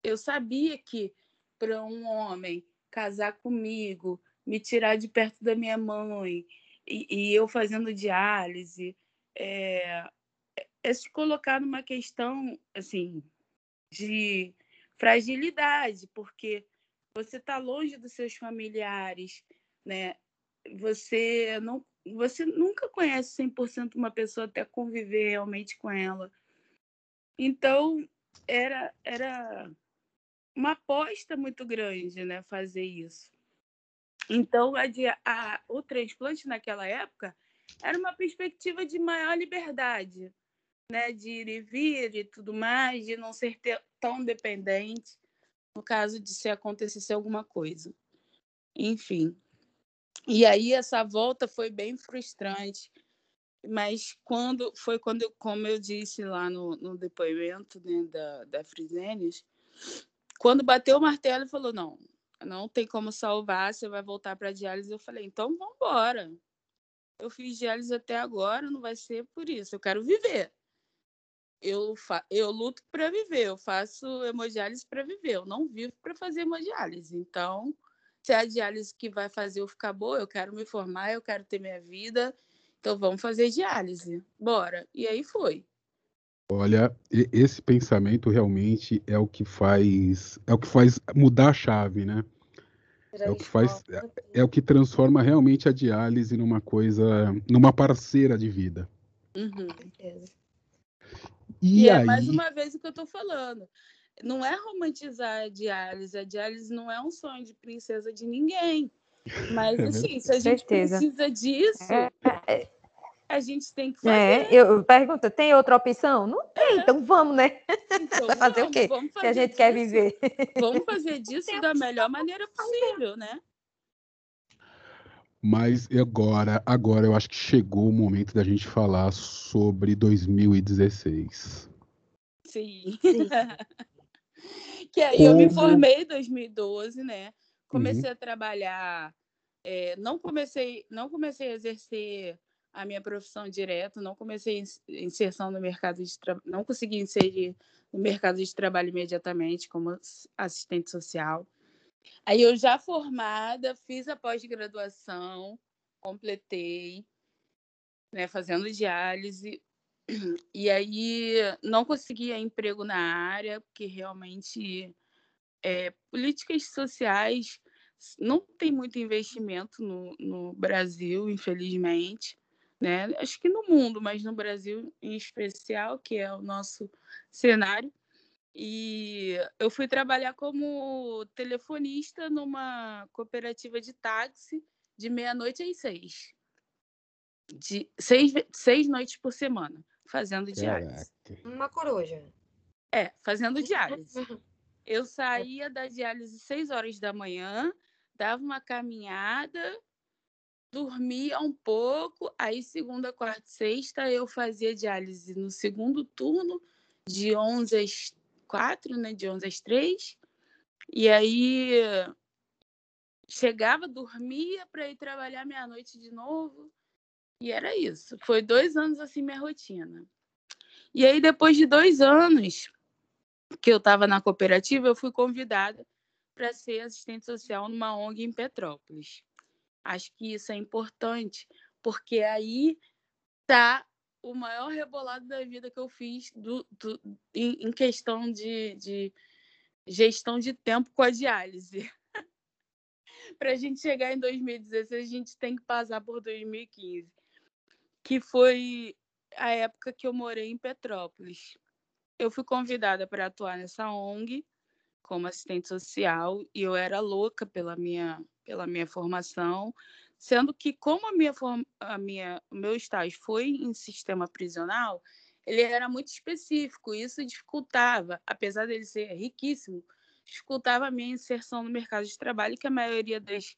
eu sabia que para um homem casar comigo, me tirar de perto da minha mãe e, e eu fazendo diálise, é, é se colocar numa questão assim de fragilidade, porque você está longe dos seus familiares, né? Você não você nunca conhece 100% uma pessoa até conviver realmente com ela. Então, era era uma aposta muito grande, né, fazer isso. Então, a, a, o transplante naquela época era uma perspectiva de maior liberdade, né, de ir e vir e tudo mais, de não ser tão dependente no caso de se acontecesse alguma coisa. Enfim. E aí essa volta foi bem frustrante, mas quando foi quando, como eu disse lá no, no depoimento né, da, da Frisênios, quando bateu o martelo e falou, não, não tem como salvar, você vai voltar para diálise. Eu falei, então vamos embora. Eu fiz diálise até agora, não vai ser por isso. Eu quero viver. Eu, fa eu luto para viver, eu faço hemodiálise para viver, eu não vivo para fazer hemodiálise. Então, se é a diálise que vai fazer eu ficar boa, eu quero me formar, eu quero ter minha vida, então vamos fazer diálise. Bora. E aí foi. Olha, esse pensamento realmente é o que faz é o que faz mudar a chave, né? É o que faz é, é o que transforma realmente a diálise numa coisa, numa parceira de vida. Uhum. E, e é aí... é mais uma vez o que eu estou falando. Não é romantizar a diálise. A diálise não é um sonho de princesa de ninguém. Mas, é assim, se a gente certeza. precisa disso, é, é, a gente tem que fazer. É, eu pergunto, tem outra opção? Não tem, então vamos, né? Então, Vai fazer vamos, o quê? Fazer se a gente disso, quer viver. Vamos fazer disso da melhor maneira possível, né? Mas agora, agora eu acho que chegou o momento da gente falar sobre 2016. Sim. Sim. que aí Como... eu me formei em 2012, né? Comecei uhum. a trabalhar, é, não comecei, não comecei a exercer a minha profissão direto, não comecei inserção no mercado de trabalho, não consegui inserir no mercado de trabalho imediatamente como assistente social. Aí eu já formada, fiz a pós-graduação, completei, né, fazendo diálise, e aí não conseguia emprego na área, porque realmente é, políticas sociais não tem muito investimento no, no Brasil, infelizmente. Né? Acho que no mundo, mas no Brasil em especial, que é o nosso cenário. E eu fui trabalhar como telefonista numa cooperativa de táxi de meia-noite às seis. De seis, seis noites por semana, fazendo diálise. Uma coruja. É, fazendo diálise. Eu saía da diálise seis horas da manhã, dava uma caminhada, dormia um pouco, aí segunda, quarta e sexta eu fazia diálise no segundo turno, de 11 às quatro, né? De 11 às três. E aí chegava, dormia para ir trabalhar meia-noite de novo. E era isso. Foi dois anos assim minha rotina. E aí, depois de dois anos que eu estava na cooperativa, eu fui convidada para ser assistente social numa ONG em Petrópolis. Acho que isso é importante, porque aí tá o maior rebolado da vida que eu fiz do, do em, em, questão de, de, gestão de tempo com a diálise. Para a gente chegar em 2016, a gente tem que passar por 2015, que foi a época que eu morei em Petrópolis. Eu fui convidada para atuar nessa ONG como assistente social e eu era louca pela minha, pela minha formação Sendo que, como a minha, a minha, meu estágio foi em sistema prisional, ele era muito específico, e isso dificultava, apesar dele ser riquíssimo, dificultava a minha inserção no mercado de trabalho, que a maioria das,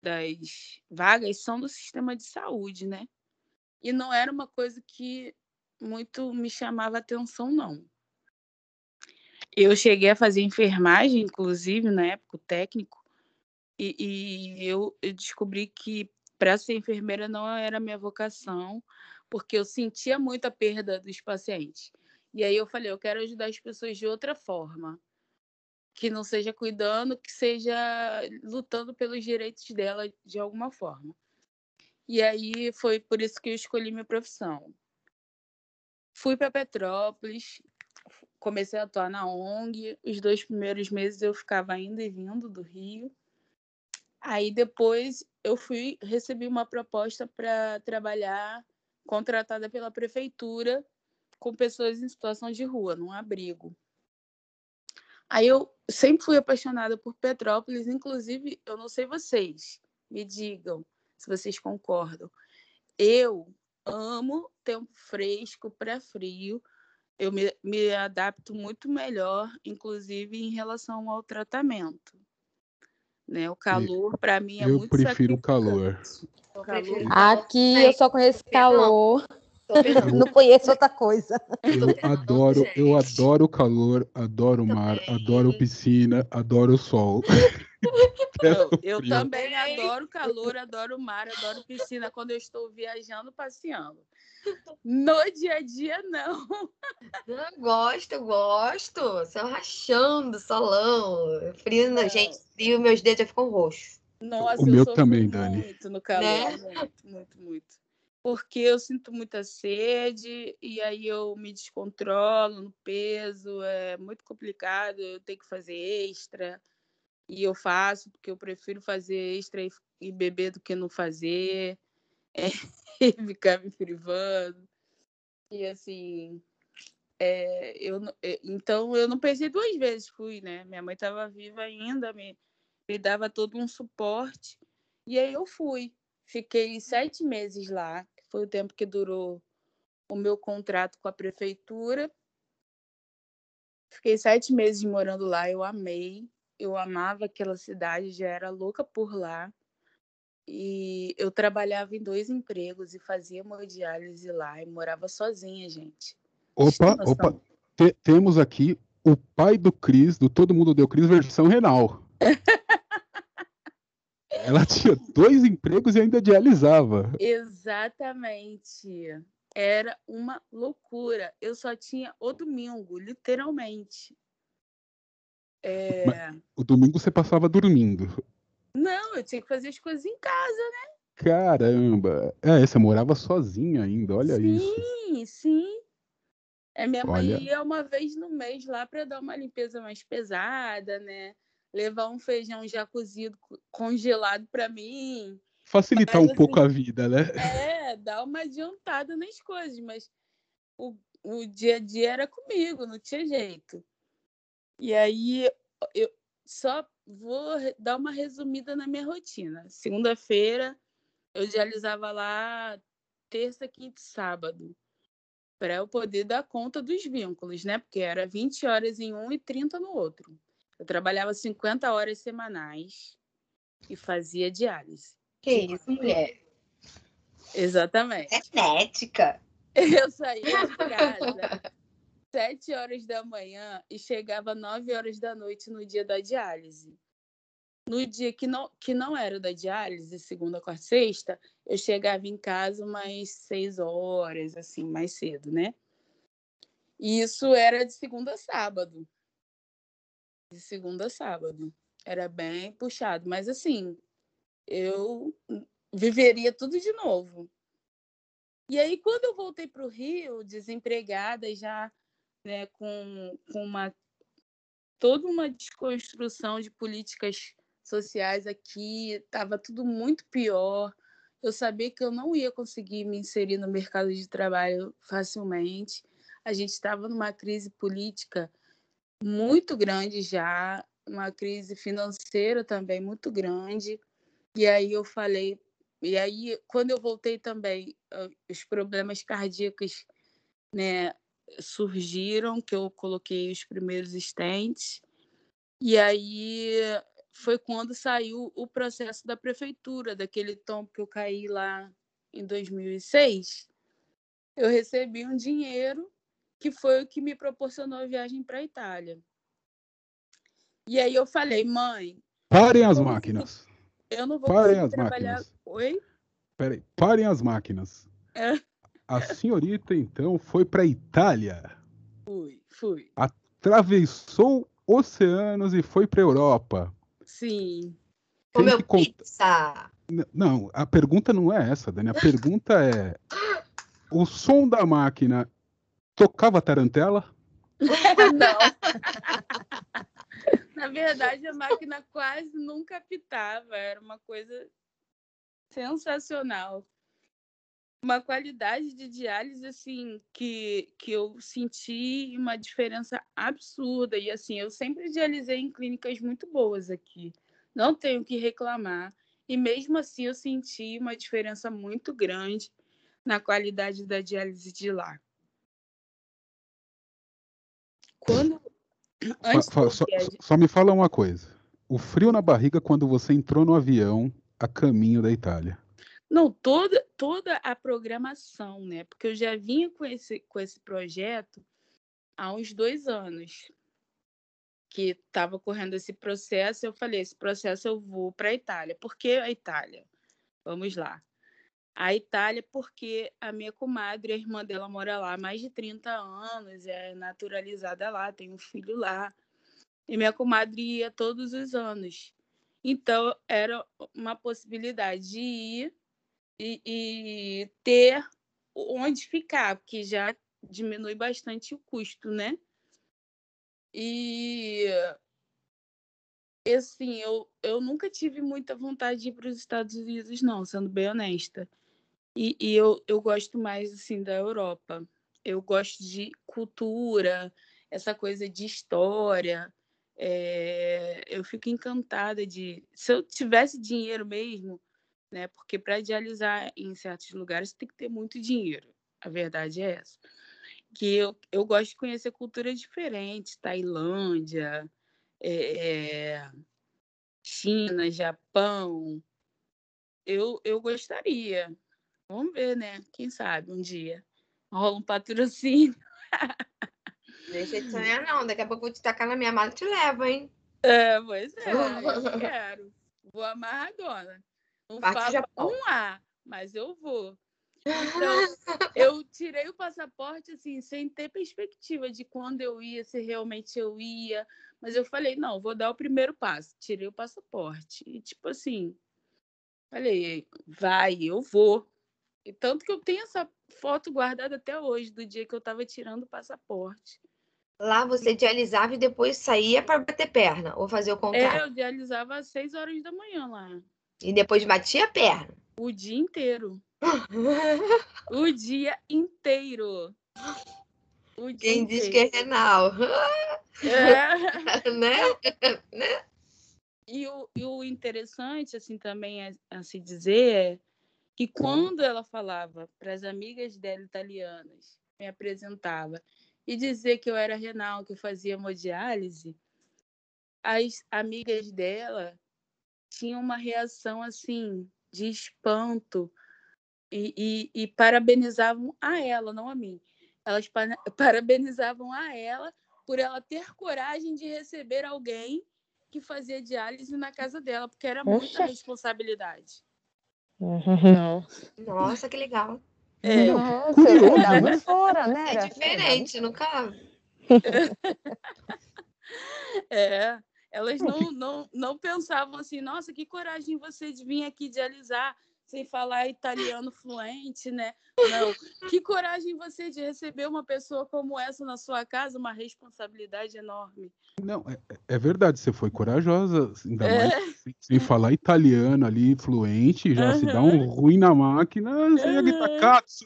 das vagas são do sistema de saúde, né? E não era uma coisa que muito me chamava atenção, não. Eu cheguei a fazer enfermagem, inclusive, na época, o técnico, e, e eu, eu descobri que para ser enfermeira não era minha vocação, porque eu sentia muito a perda dos pacientes. E aí eu falei, eu quero ajudar as pessoas de outra forma, que não seja cuidando, que seja lutando pelos direitos dela de alguma forma. E aí foi por isso que eu escolhi minha profissão. Fui para Petrópolis, comecei a atuar na ONG. Os dois primeiros meses eu ficava indo e vindo do Rio. Aí depois eu fui recebi uma proposta para trabalhar contratada pela prefeitura com pessoas em situação de rua, num abrigo. Aí eu sempre fui apaixonada por Petrópolis, inclusive, eu não sei vocês, me digam se vocês concordam. Eu amo tempo fresco para frio. Eu me, me adapto muito melhor, inclusive em relação ao tratamento Né? O calor, para mim, é eu muito prefiro o calor. Eu prefiro Aqui eu só conheço calor, não conheço outra coisa. Eu adoro, eu adoro o calor, adoro o mar, adoro piscina, adoro o sol. Eu, também adoro calor, adoro mar, adoro piscina quando eu estou viajando, passeando. No dia a dia, não. Eu gosto, eu gosto. Só rachando, solão. Frio, Não. gente, frio, meus dedos já ficam roxos. Nossa, O eu meu sofro também, Dani. muito no calor, Né? muito, muito, muito. Porque eu sinto muita sede e aí eu me descontrolo no peso, é muito complicado, eu tenho que fazer extra. E eu faço, porque eu prefiro fazer extra e, e beber do que não fazer, é, e ficar me privando. E assim, é, eu, é, então eu não pensei duas vezes, fui, né? Minha mãe estava viva ainda, me, me dava todo um suporte. E aí eu fui. Fiquei sete meses lá, que foi o tempo que durou o meu contrato com a prefeitura. Fiquei sete meses morando lá, eu amei. Eu amava aquela cidade, já era louca por lá. E eu trabalhava em dois empregos e fazia hemodiálise lá e morava sozinha, gente. Opa, opa, te- temos aqui o pai do Cris, do Todo Mundo Deu Cris, versão renal. Ela tinha dois empregos e ainda dialisava. Exatamente. Era uma loucura. Eu só tinha o domingo, literalmente. É, O domingo você passava dormindo. Não, eu tinha que fazer as coisas em casa. Caramba! É, você morava sozinha ainda, olha sim, isso. sim. É, minha mãe Olha. ia uma vez no mês lá para dar uma limpeza mais pesada, né? Levar um feijão já cozido, co- congelado para mim. Facilitar Mas, um pouco assim, a vida, né? É, dar uma adiantada nas coisas, mas o, o dia a dia era comigo, não tinha jeito. E aí eu só vou dar uma resumida na minha rotina. Segunda-feira eu dialisava lá terça, quinta e sábado, para eu poder dar conta dos vínculos, né? Porque era 20 horas em um e 30 no outro. Eu trabalhava 50 horas semanais e fazia diálise. Que isso, mulher? Exatamente. É genética. Eu saía de casa sete horas da manhã e chegava nove horas da noite no dia da diálise. No dia que não, que não era da diálise, segunda, quarta, sexta, eu chegava em casa umas seis horas, assim, mais cedo, né? E isso era de segunda a sábado. De segunda a sábado. Era bem puxado. Mas, assim, eu viveria tudo de novo. E aí, quando eu voltei para o Rio, desempregada, já né, com, com uma, toda uma desconstrução de políticas sociais aqui, estava tudo muito pior. Eu sabia que eu não ia conseguir me inserir no mercado de trabalho facilmente. A gente estava numa crise política muito grande já, uma crise financeira também muito grande. E aí eu falei, e aí quando eu voltei também, ah, os problemas cardíacos, né, surgiram, que eu coloquei os primeiros stents. E aí foi quando saiu o processo da prefeitura, daquele tombo que eu caí lá em 2006. Eu recebi um dinheiro que foi o que me proporcionou a viagem para a Itália. E aí eu falei, mãe, Parem as máquinas. eu não vou Parem conseguir as trabalhar. máquinas. Oi? Peraí, parem as máquinas. É. A senhorita, então, foi para Itália, Fui, fui. atravessou oceanos e foi para Europa. Sim. Comeu cont- pizza. Não, a pergunta não é essa, Dani. A pergunta é: o som da máquina tocava tarantela? Não. Na verdade, a máquina quase nunca apitava. Era uma coisa sensacional. Uma qualidade de diálise, assim, que, que eu senti uma diferença absurda. E, assim, eu sempre dialisei em clínicas muito boas aqui. Não tenho que reclamar. E, mesmo assim, eu senti uma diferença muito grande na qualidade da diálise de lá. Quando... Antes só, viajar- só me fala uma coisa. o frio na barriga quando você entrou no avião a caminho da Itália. Não, toda, toda a programação, né? Porque eu já vinha com esse, com esse projeto há uns dois anos que estava correndo esse processo. Eu falei: esse processo eu vou para a Itália. Por que a Itália? Vamos lá. A Itália, porque a minha comadre, a irmã dela, mora lá há mais de 30 anos, é naturalizada lá, tem um filho lá. E minha comadre ia todos os anos. Então, era uma possibilidade de ir e, e ter onde ficar, porque já diminui bastante o custo, né? E assim, eu, eu nunca tive muita vontade de ir para os Estados Unidos, não, sendo bem honesta. E, e, eu, eu gosto mais assim da Europa. Eu gosto de cultura, essa coisa de história. É, eu fico encantada de. Se eu tivesse dinheiro mesmo, né? Porque para dialisar em certos lugares tem que ter muito dinheiro. A verdade é essa. Que eu, eu gosto de conhecer culturas diferentes, Tailândia, é, China, Japão. Eu, eu gostaria. Vamos ver, né? Quem sabe um dia. Rola um patrocínio. Deixa de sonhar, não. Daqui a pouco eu vou te tacar na minha mala e te levo, hein? É, pois é, eu quero. Vou amarradona. Não falo um A, mas eu vou. Então, eu tirei o passaporte assim, sem ter perspectiva de quando eu ia, se realmente eu ia. Mas eu falei, não, vou dar o primeiro passo. Tirei o passaporte. E, tipo assim, falei, vai, eu vou. E tanto que eu tenho essa foto guardada até hoje, do dia que eu estava tirando o passaporte. Lá você dialisava e depois saía para bater perna, ou fazer o é, contrário? É, eu dialisava às 6 horas da manhã lá. E depois batia a perna? O dia inteiro. o dia inteiro. O dia Quem inteiro. diz que é renal. É. né? né? E o, e o interessante, assim, também a, a se dizer é que quando ela falava para as amigas dela italianas, me apresentava, e dizer que eu era renal, que eu fazia hemodiálise, as amigas dela tinham uma reação assim de espanto e, e, e parabenizavam a ela, não a mim. Elas parabenizavam a ela por ela ter coragem de receber alguém que fazia diálise na casa dela, porque era muita responsabilidade. Não. Nossa, que legal. É. Nossa, eu fora, né? É diferente, nunca. é, elas não, não, não pensavam assim, nossa, que coragem você de vir aqui dialisar sem falar italiano fluente, né? Não. Que coragem você de receber uma pessoa como essa na sua casa, uma responsabilidade enorme. Não, é, é verdade, você foi corajosa, ainda é. mais sem falar italiano ali, fluente, já uhum. se dá um ruim na máquina, uhum. Katsu,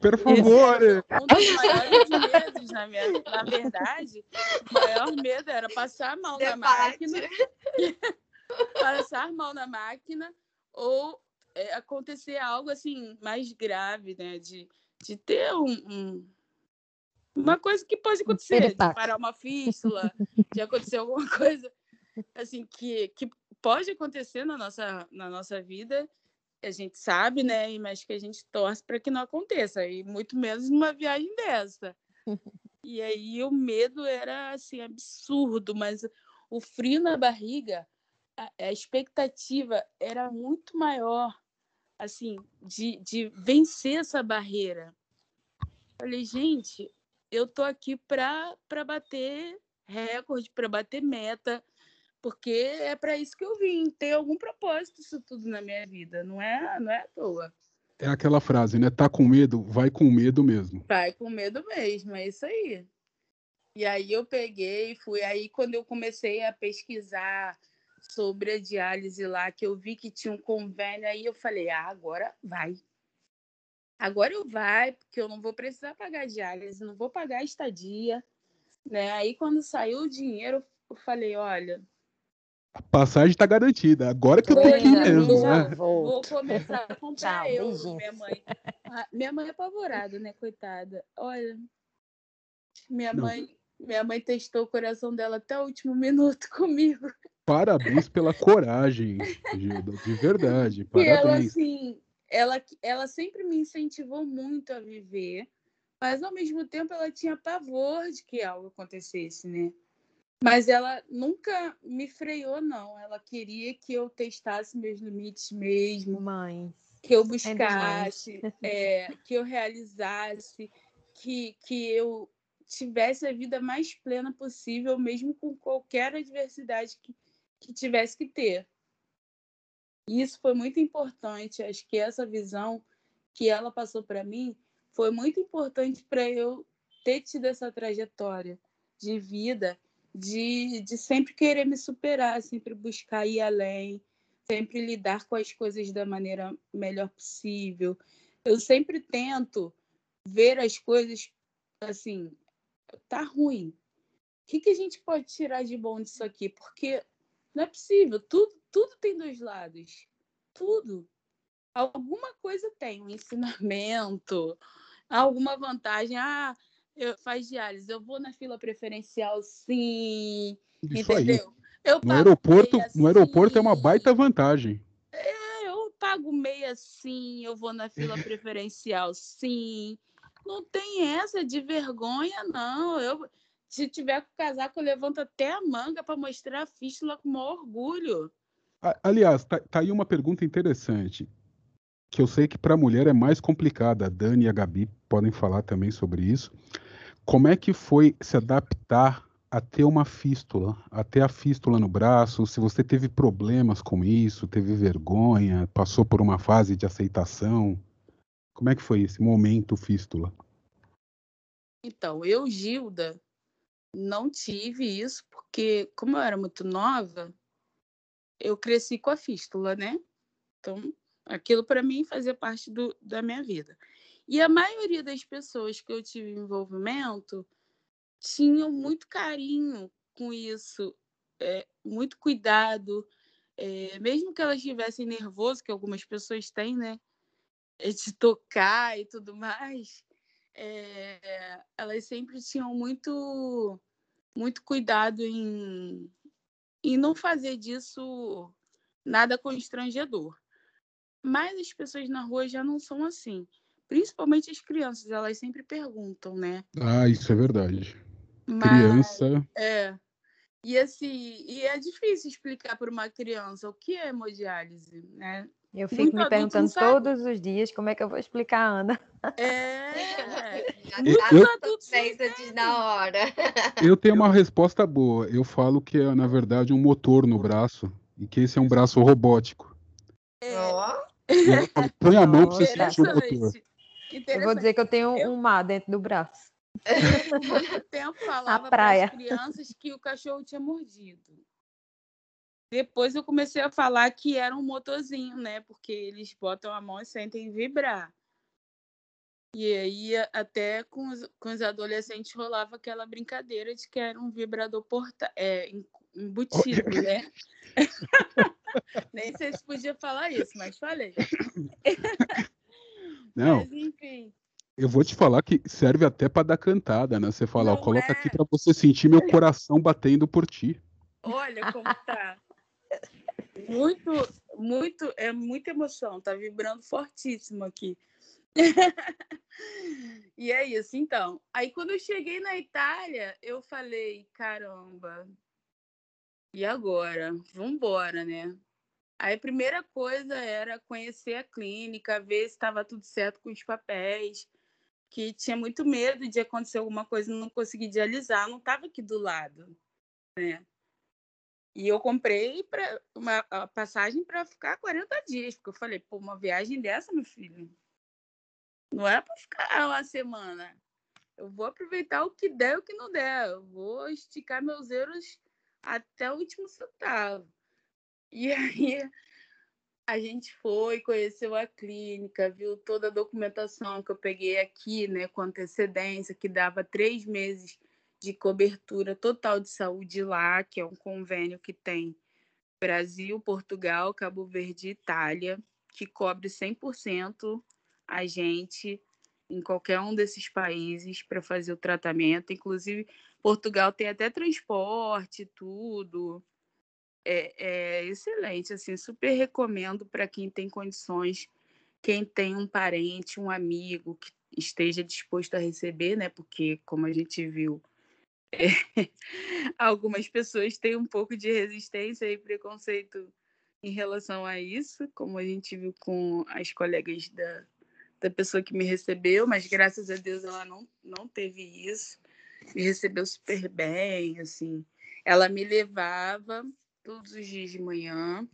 por favor. Um dos maiores medos, na, minha, na verdade, o maior medo era passar a mão Debate. na máquina, passar a mão na máquina ou é, acontecer algo assim mais grave, né? De, de ter um, um uma coisa que pode acontecer, de parar uma fístula, de acontecer alguma coisa assim que, que pode acontecer na nossa, na nossa vida, a gente sabe, né? Mas que a gente torce para que não aconteça, e muito menos numa viagem dessa. E aí o medo era assim absurdo, mas o frio na barriga a, a expectativa era muito maior, assim, de, de vencer essa barreira. Falei, gente, eu tô aqui para bater recorde, para bater meta, porque é para isso que eu vim, ter algum propósito isso tudo na minha vida, não é, não é à toa. É aquela frase, né? Tá com medo, vai com medo mesmo. Vai com medo mesmo, é isso aí. E aí eu peguei, fui aí quando eu comecei a pesquisar sobre a diálise lá, que eu vi que tinha um convênio, aí eu falei, ah, agora vai. Agora eu vai, porque eu não vou precisar pagar diálise, não vou pagar estadia, né? Aí quando saiu o dinheiro, eu falei, olha, a passagem está garantida. Agora que eu tenho que ir mesmo. Né? Vou começar a comprar Tchau, eu, minha mãe. minha mãe é apavorada, né, coitada. Olha, minha mãe, minha mãe testou o coração dela até o último minuto comigo. parabéns pela coragem, Gilda, de verdade. E ela, Parabéns. assim, ela, ela sempre me incentivou muito a viver, mas ao mesmo tempo ela tinha pavor de que algo acontecesse, né? Mas ela nunca me freou, não. Ela queria que eu testasse meus limites mesmo, Mãe. que eu mais. buscasse, é, que eu realizasse, que, que eu tivesse a vida mais plena possível, mesmo com qualquer adversidade que, que tivesse que ter. E isso foi muito importante. Acho que essa visão que ela passou para mim foi muito importante para eu ter tido essa trajetória de vida, de, de sempre querer me superar, sempre buscar ir além, sempre lidar com as coisas da maneira melhor possível. Eu sempre tento ver as coisas assim, tá ruim. O que, que a gente pode tirar de bom disso aqui? Porque não é possível, tudo, tudo tem dois lados. Tudo. Alguma coisa tem, um ensinamento, alguma vantagem. Ah, eu faz diálise, eu vou na fila preferencial, sim. Isso aí. entendeu? Eu No aeroporto, meia, no aeroporto é uma baita vantagem. É, eu pago meia sim, eu vou na fila preferencial sim. Não tem essa de vergonha, não. Eu, se tiver com casaco, eu levanto até a manga para mostrar a fístula com o maior orgulho. Aliás, tá, tá aí uma pergunta interessante, que eu sei que para a mulher é mais complicada. A Dani e a Gabi podem falar também sobre isso. Como é que foi se adaptar a ter uma fístula, a ter a fístula no braço? Se você teve problemas com isso, teve vergonha, passou por uma fase de aceitação? Como é que foi esse momento fístula? Então, eu, Gilda, não tive isso, porque, como eu era muito nova, eu cresci com a fístula, né? Então, aquilo para mim fazia parte do, da minha vida. E a maioria das pessoas que eu tive envolvimento tinham muito carinho com isso, é, muito cuidado, é, mesmo que elas estivessem nervosas, que algumas pessoas têm, né? De tocar e tudo mais, é, elas sempre tinham muito, muito cuidado em, em não fazer disso nada constrangedor. Mas as pessoas na rua já não são assim. Principalmente as crianças, elas sempre perguntam, né? Ah, isso é verdade. Mas, Criança, é. E assim, e é difícil explicar para uma criança o que é hemodiálise, né? Eu fico Muito me perguntando todos os dias como é que eu vou explicar a Ana. É. Já Eu- tá eu- da hora. eu tenho uma resposta boa. Eu falo que é, na verdade, um motor no braço e que esse é um braço robótico. Fala, põe a mão pra você Nossa. sentir o motor. Eu vou dizer que eu tenho Eu- um mar dentro do braço. muito tempo falava para praia. as crianças que o cachorro tinha mordido. Depois eu comecei a falar que era um motorzinho, né? Porque eles botam a mão e sentem vibrar. E aí, até com os, com os adolescentes, rolava aquela brincadeira de que era um vibrador porta é, em- embutido, né? Nem sei se podia falar isso, mas falei. Não, Mas, enfim. eu vou te falar que serve até pra dar cantada, né? Você fala, ó, Não coloca é? aqui pra você sentir meu coração batendo por ti. Olha como tá. Muito, muito, é muita emoção, tá vibrando fortíssimo aqui. e é isso, então. Aí quando eu cheguei na Itália, eu falei, caramba, e agora? Vambora, né? Aí a primeira coisa era conhecer a clínica, ver se estava tudo certo com os papéis, que tinha muito medo de acontecer alguma coisa e não conseguir dialisar, não estava aqui do lado, né? E eu comprei uma passagem para ficar 40 dias, porque eu falei, pô, uma viagem dessa, meu filho, não é para ficar uma semana. Eu vou aproveitar o que der e o que não der. Eu vou esticar meus euros até o último centavo. E aí a gente foi, conheceu a clínica, viu toda a documentação que eu peguei aqui, né, com antecedência, que dava três meses de cobertura total de saúde lá, que é um convênio que tem Brasil, Portugal, Cabo Verde e Itália, que cobre 100% a gente em qualquer um desses países para fazer o tratamento. Inclusive, Portugal tem até transporte, tudo. É, é excelente, assim, super recomendo para quem tem condições, quem tem um parente, um amigo que esteja disposto a receber, né? Porque, como a gente viu, é, algumas pessoas têm um pouco de resistência e preconceito em relação a isso, como a gente viu com as colegas da, da pessoa que me recebeu, mas graças a Deus ela não, não teve isso, me recebeu super bem, assim. Ela me levava todos os dias de manhã,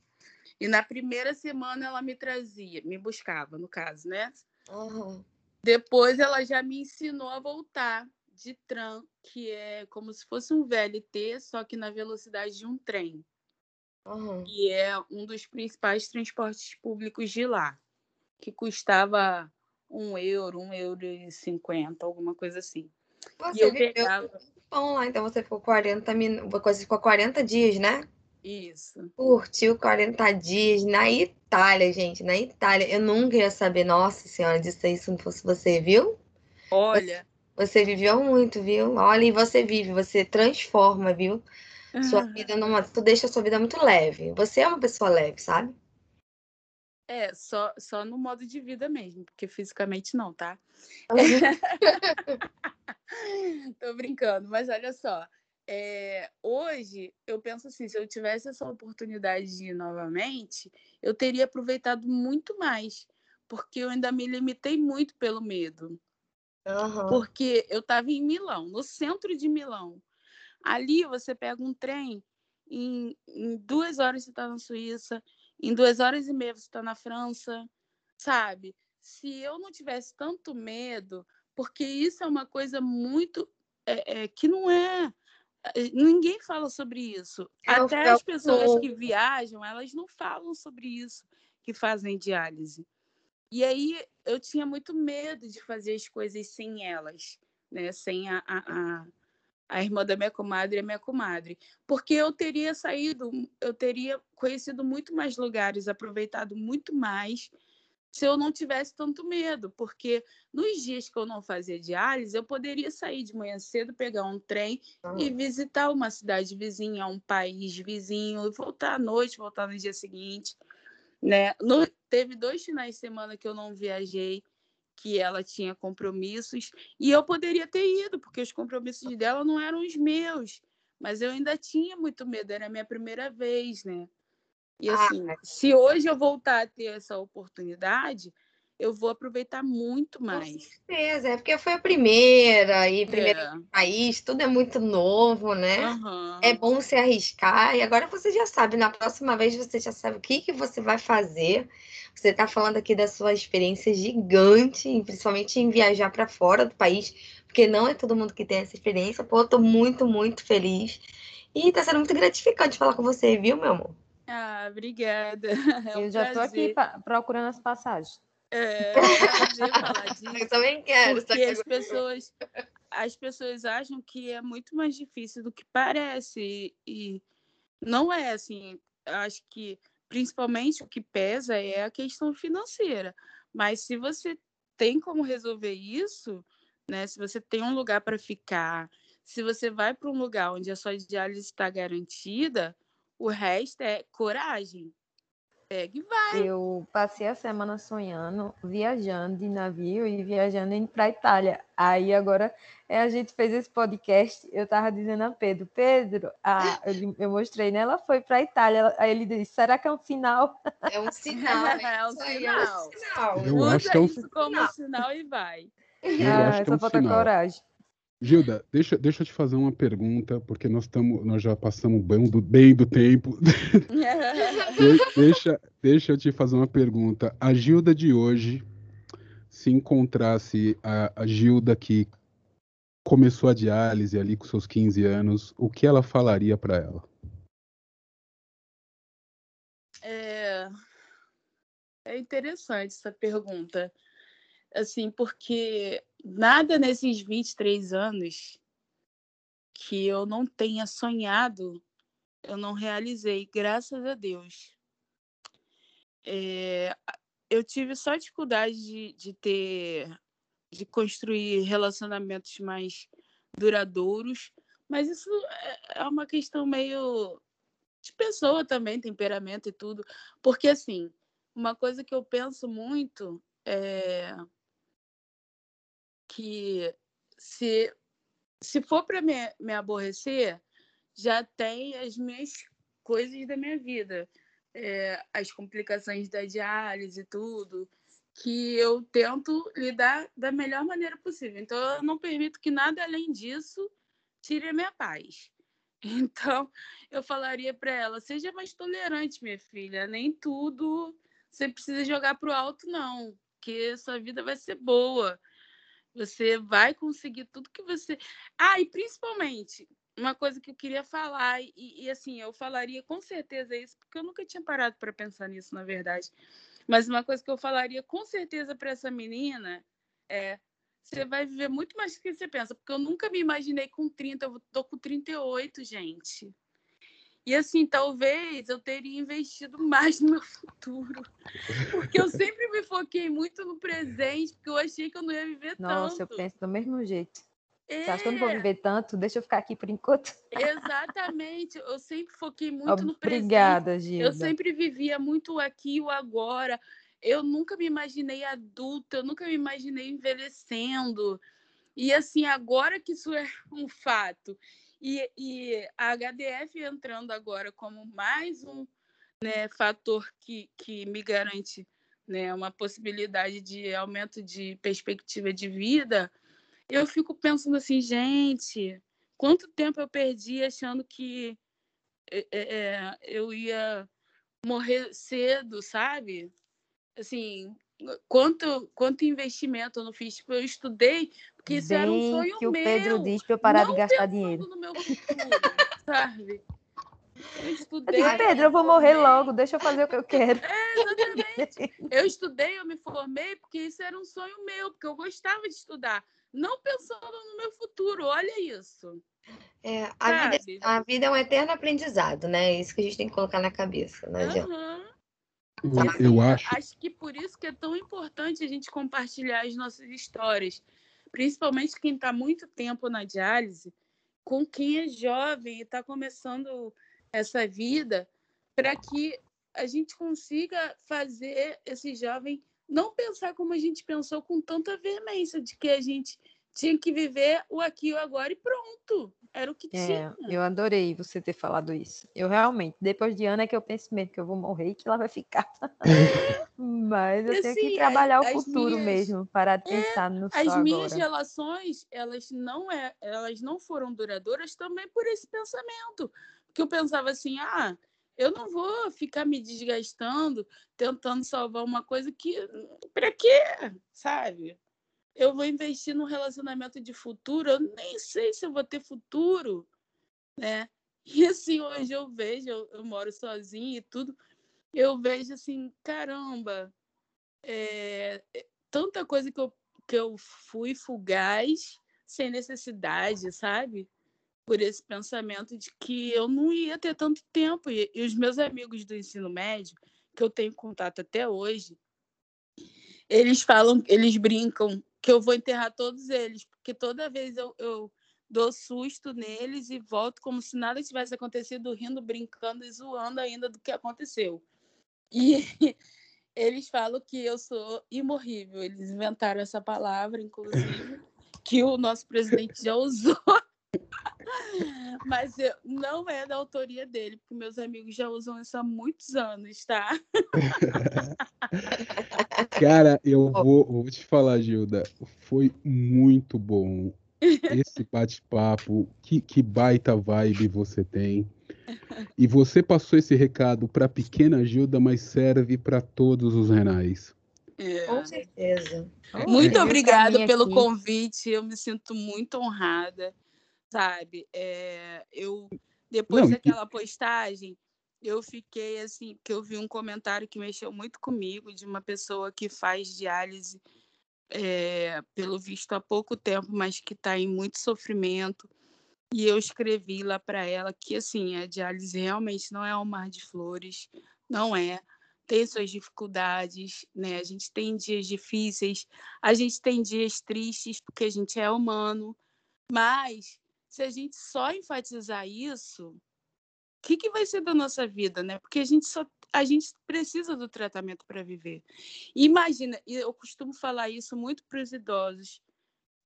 e na primeira semana ela me trazia, me buscava, no caso, né? Uhum. Depois ela já me ensinou a voltar de tram, que é como se fosse um VLT, só que na velocidade de um trem. Uhum. E é um dos principais transportes públicos de lá, que custava um euro, um euro e cinquenta, alguma coisa assim. Você e eu pegava... Bom lá, então você ficou 40 minutos, você ficou 40 dias, né? Isso. Curtiu 40 dias na Itália, gente, na Itália. Eu nunca ia saber, nossa senhora, disso aí se não fosse você, viu? Olha. Você, você viveu muito, viu? Olha, e você vive, você transforma, viu? Sua vida numa. Tu deixa a sua vida muito leve. Você é uma pessoa leve, sabe? É, só, só no modo de vida mesmo, porque fisicamente não, tá? Tô brincando, mas olha só. É, hoje eu penso assim, se eu tivesse essa oportunidade de ir novamente, eu teria aproveitado muito mais, porque eu ainda me limitei muito pelo medo. Uhum. Porque eu estava em Milão, no centro de Milão. Ali você pega um trem, em, em duas horas você está na Suíça, em duas horas e meia você está na França, sabe? Se eu não tivesse tanto medo, porque isso é uma coisa muito é, é, que não é. É ninguém fala sobre isso. É Até as pessoas que viajam, elas não falam sobre isso, que fazem diálise. E aí eu tinha muito medo de fazer as coisas sem elas, né? Sem a, a, a a irmã da minha comadre é minha comadre, porque eu teria saído, eu teria conhecido muito mais lugares, aproveitado muito mais se eu não tivesse tanto medo, porque nos dias que eu não fazia diálise, eu poderia sair de manhã cedo, pegar um trem ah. e visitar uma cidade vizinha, um país vizinho, e voltar à noite, voltar no dia seguinte, né? No, teve dois finais de semana que eu não viajei, que ela tinha compromissos e eu poderia ter ido, porque os compromissos dela não eram os meus, mas eu ainda tinha muito medo, era a minha primeira vez, né? E assim, ah, se hoje eu voltar a ter essa oportunidade, eu vou aproveitar muito mais. Com certeza, é porque foi a primeira, e primeiro é. país, tudo é muito novo, né? Uhum. É bom se arriscar, e agora você já sabe, na próxima vez você já sabe o que, que você vai fazer. Você está falando aqui da sua experiência gigante, principalmente em viajar para fora do país, porque não é todo mundo que tem essa experiência. Pô, eu tô muito, muito feliz. E tá sendo muito gratificante falar com você, viu, meu amor? Ah, obrigada. É um eu já tô aqui procurando as passagens. É, disso. Eu também quero. Porque as pessoas, as pessoas acham que é muito mais difícil do que parece. E não é assim. Acho que principalmente o que pesa é a questão financeira. Mas se você tem como resolver isso, né? Se você tem um lugar para ficar, se você vai para um lugar onde a sua diálise está garantida, o resto é coragem. Pega e vai. Eu passei a semana sonhando, viajando de navio e viajando indo para a Itália. Aí agora é, a gente fez esse podcast. Eu estava dizendo a Pedro, Pedro, ah, eu, eu mostrei, né? Ela foi para a Itália. Aí ele disse: será que é um sinal? É um sinal. é um sinal. É um sinal. Eu Usa acho que é um isso como sinal. sinal e vai. Eu ah, acho que é um falta sinal. coragem. Gilda, deixa, deixa eu te fazer uma pergunta, porque nós, tamo, nós já passamos bem do, bem do tempo. deixa, deixa eu te fazer uma pergunta. A Gilda de hoje, se encontrasse a, a Gilda que começou a diálise ali com seus 15 anos, o que ela falaria para ela? É, é interessante essa pergunta assim, porque nada nesses 23 anos que eu não tenha sonhado, eu não realizei, graças a Deus. É, eu tive só dificuldade de, de ter, de construir relacionamentos mais duradouros, mas isso é, é uma questão meio de pessoa também, temperamento e tudo. Porque, assim, uma coisa que eu penso muito é que se, se for para me, me aborrecer, já tem as minhas coisas da minha vida. É, as complicações da diálise e tudo, que eu tento lidar da melhor maneira possível. Então, eu não permito que nada além disso tire a minha paz. Então, eu falaria para ela: seja mais tolerante, minha filha. Nem tudo você precisa jogar para o alto, não, porque sua vida vai ser boa. Você vai conseguir tudo que você. Ah, e principalmente, uma coisa que eu queria falar, e, e assim, eu falaria com certeza isso, porque eu nunca tinha parado para pensar nisso, na verdade. Mas uma coisa que eu falaria com certeza para essa menina é: você vai viver muito mais do que você pensa, porque eu nunca me imaginei com 30, eu tô com 38, gente. E assim, talvez eu teria investido mais no meu futuro. Porque eu sempre me foquei muito no presente, porque eu achei que eu não ia viver Nossa, tanto. Nossa, eu penso do mesmo jeito. É. Você acha que eu não vou é. viver tanto? Deixa eu ficar aqui por enquanto. Exatamente. Eu sempre foquei muito Obrigada, no presente. Obrigada, Gilda. Eu sempre vivia muito aqui e o agora. Eu nunca me imaginei adulta, eu nunca me imaginei envelhecendo. E assim, agora que isso é um fato, e, e a HDF entrando agora como mais um né, fator que, que me garante né, uma possibilidade de aumento de perspectiva de vida, eu fico pensando assim, gente, quanto tempo eu perdi achando que é, é, eu ia morrer cedo, sabe? Assim, quanto, quanto investimento eu não fiz. Tipo, eu estudei, porque isso Bem era um sonho que o meu. Pedro diz para eu parar de gastar dinheiro. no meu futuro, sabe? Eu estudei. Eu disse, Pedro, eu vou morrer logo, deixa eu fazer o que eu quero. É, exatamente. Eu estudei, eu me formei, porque isso era um sonho meu, porque eu gostava de estudar. Não pensando no meu futuro, olha isso. É, a, vida, a, vida, é um eterno aprendizado, né? É isso que a gente tem que colocar na cabeça, não adianta. Uhum. Eu, eu acho. Acho que por isso que é tão importante a gente compartilhar as nossas histórias, principalmente quem está muito tempo na diálise, com quem é jovem e está começando essa vida, para que a gente consiga fazer esse jovem não pensar como a gente pensou com tanta veemência, de que a gente tinha que viver o aqui e o agora e pronto. Era o que é, tinha. Eu adorei você ter falado isso. Eu realmente, depois de Ana, é que eu penso mesmo que eu vou morrer e que ela vai ficar. Mas eu e, tenho assim, que trabalhar o futuro minhas, mesmo, parar de é, pensar no As só minhas agora. relações, elas não, é, elas não foram duradouras também por esse pensamento. Porque eu pensava assim, ah, eu não vou ficar me desgastando tentando salvar uma coisa que. Para quê? Sabe? Eu vou investir num relacionamento de futuro, eu nem sei se eu vou ter futuro, né? E assim, hoje eu vejo, eu, eu moro sozinha e tudo, eu vejo assim, caramba, é, tanta coisa que eu, que eu fui fugaz, sem necessidade, sabe? Por esse pensamento de que eu não ia ter tanto tempo. E, e os meus amigos do ensino médio, que eu tenho contato até hoje, eles falam, eles brincam que eu vou enterrar todos eles, porque toda vez eu, eu dou susto neles e volto como se nada tivesse acontecido, rindo, brincando e zoando ainda do que aconteceu. E eles falam que eu sou imorrível. Eles inventaram essa palavra, inclusive, que o nosso presidente já usou. Mas eu, não é da autoria dele, porque meus amigos já usam isso há muitos anos, tá? Cara, eu vou, vou te falar, Gilda, foi muito bom esse bate-papo. Que, que baita vibe você tem. E você passou esse recado para a pequena Gilda, mas serve para todos os renais. É. Com certeza. Muito obrigada pelo aqui. convite. Eu me sinto muito honrada, sabe? É, eu depois Não, daquela postagem, eu fiquei assim, que eu vi um comentário que mexeu muito comigo de uma pessoa que faz diálise, é, pelo visto há pouco tempo, mas que está em muito sofrimento. E eu escrevi lá para ela que assim a diálise realmente não é um mar de flores, não é. Tem suas dificuldades, né? A gente tem dias difíceis, a gente tem dias tristes porque a gente é humano, mas se a gente só enfatizar isso, que, que vai ser da nossa vida, né? Porque a gente só a gente precisa do tratamento para viver. Imagina, eu costumo falar isso muito para os idosos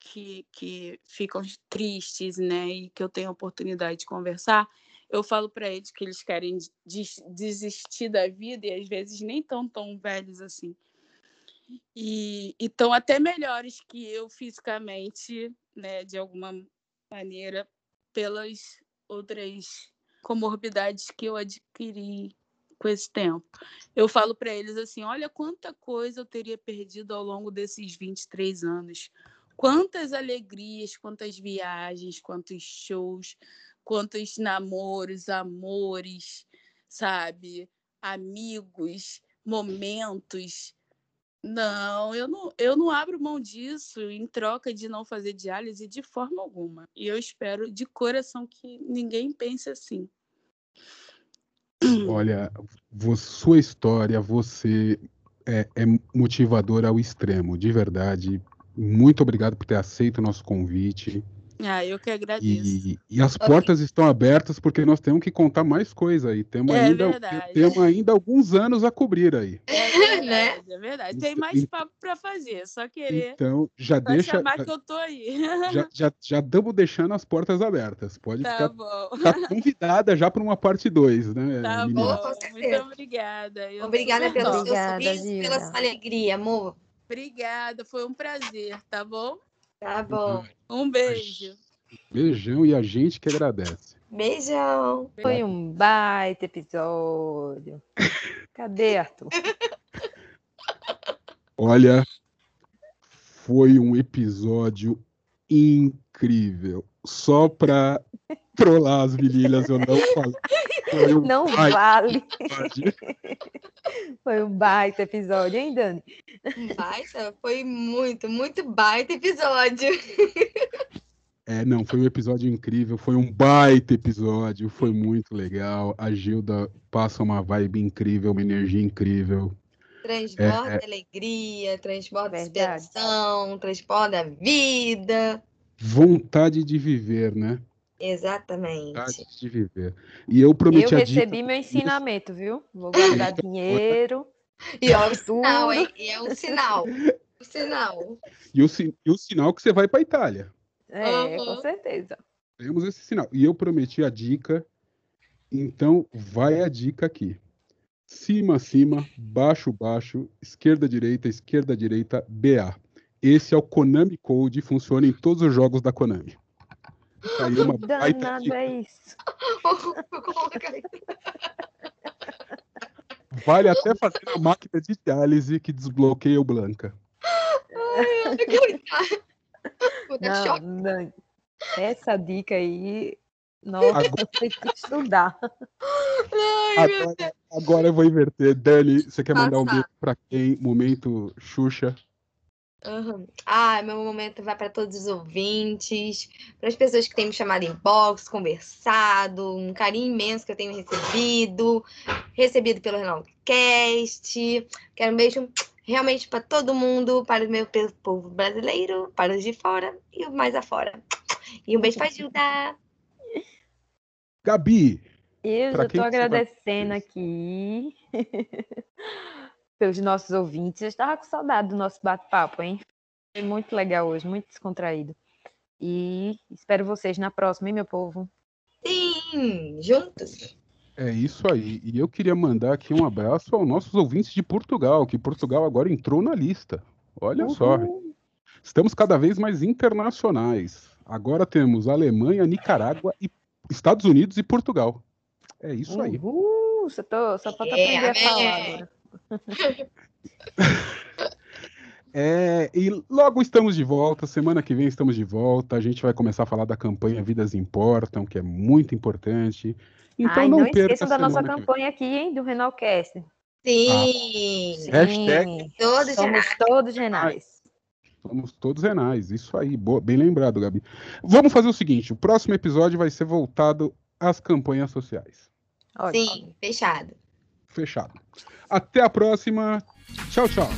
que, que ficam tristes, né? E que eu tenho a oportunidade de conversar. Eu falo para eles que eles querem des desistir da vida e às vezes nem tão tão velhos assim. E estão até melhores que eu fisicamente, né? De alguma maneira, pelas outras comorbidades que eu adquiri com esse tempo. Eu falo para eles assim: olha quanta coisa eu teria perdido ao longo desses 23 anos. Quantas alegrias, quantas viagens, quantos shows, quantos namoros, amores, sabe? Amigos, momentos. Não, eu não, eu não abro mão disso em troca de não fazer diálise de forma alguma. E eu espero de coração que ninguém pense assim. Olha, sua história, você é, é motivadora ao extremo, de verdade. Muito obrigado por ter aceito o nosso convite. Ah, eu que agradeço. E, e as portas estão abertas porque nós temos que contar mais coisa aí. Temos, é ainda, temos ainda alguns anos a cobrir aí. É verdade, né? é verdade. Tem mais papo para fazer, só querer. Então, já deixa. chamar já, que eu tô aí. Já, já, já estamos deixando as portas abertas. Pode tá ficar, bom. ficar convidada já para uma parte 2, né? Tá menina? bom, muito obrigada. Eu Obrigada pelo seu Obrigada, sorriso, Gilda. pela sua alegria, amor. Obrigada, foi um prazer, tá bom? Tá bom. Um beijo. Beijão e a gente que agradece. Beijão. Foi um baita episódio. Cadê, Arthur? Olha, foi um episódio incrível. Só pra trollar as meninas, eu não falei. Foi um Não baita vale. episódio. Foi um baita episódio, hein, Dani? Baita, foi muito, muito baita episódio. É, não, foi um episódio incrível, foi um baita episódio, foi muito legal. A Gilda passa uma vibe incrível, uma energia incrível. Transborda É, alegria, transborda Verdade. inspiração, transborda vida. Vontade de viver, né? Exatamente. Vontade de viver. E eu prometi Eu a dica. recebi meu ensinamento, viu? Vou guardar dinheiro. E ó, o Tudo. sinal, hein? E é um sinal. Um sinal. E o, si- e o sinal que você vai para Itália. É, Uhum. com certeza. Temos esse sinal. E eu prometi a dica, então vai a dica aqui. Cima, cima, baixo, baixo, esquerda, direita, esquerda, direita, BA. Esse é o Konami Code, funciona em todos os jogos da Konami. Aí uma baita Danado dica. é isso. Vale até fazer a máquina de diálise que desbloqueia o Blanca. Dar choque. Não, não. Essa dica aí, nossa, Agora- tem que estudar. Ai, Agora, agora eu vou inverter. Dani, você quer mandar um beijo pra quem? Momento Xuxa. Uhum. Ah, meu momento vai para todos os ouvintes, para as pessoas que têm me chamado em box, conversado, um carinho imenso que eu tenho recebido, recebido pelo Renalcast. Quero um beijo realmente para todo mundo, para o meu povo brasileiro, para os de fora e o mais afora. E um beijo para Gilda. Gabi, Eu já estou agradecendo aqui pelos nossos ouvintes. Eu estava com saudade do nosso bate-papo, hein? Foi muito legal hoje, muito descontraído. E espero vocês na próxima, hein, meu povo? Sim, juntos. É isso aí. E eu queria mandar aqui um abraço aos nossos ouvintes de Portugal, que Portugal agora entrou na lista. Olha só, estamos cada vez mais internacionais. Agora temos Alemanha, Nicarágua, e Estados Unidos e Portugal. É isso aí. Uhul, só, tô, só falta É, aprender a falar amém. agora. É, e logo estamos de volta. Semana que vem estamos de volta. A gente vai começar a falar da campanha Vidas Importam, que é muito importante. Então Ai, não, não, esqueçam da nossa campanha aqui, hein, do Renalcast. Sim, Hashtag Sim, todos somos todos renais. Somos todos renais, isso aí, boa- bem lembrado, Gabi. Vamos fazer o seguinte: o próximo episódio vai ser voltado às campanhas sociais. Ótimo. Sim, fechado. Fechado. Até a próxima. Tchau, tchau.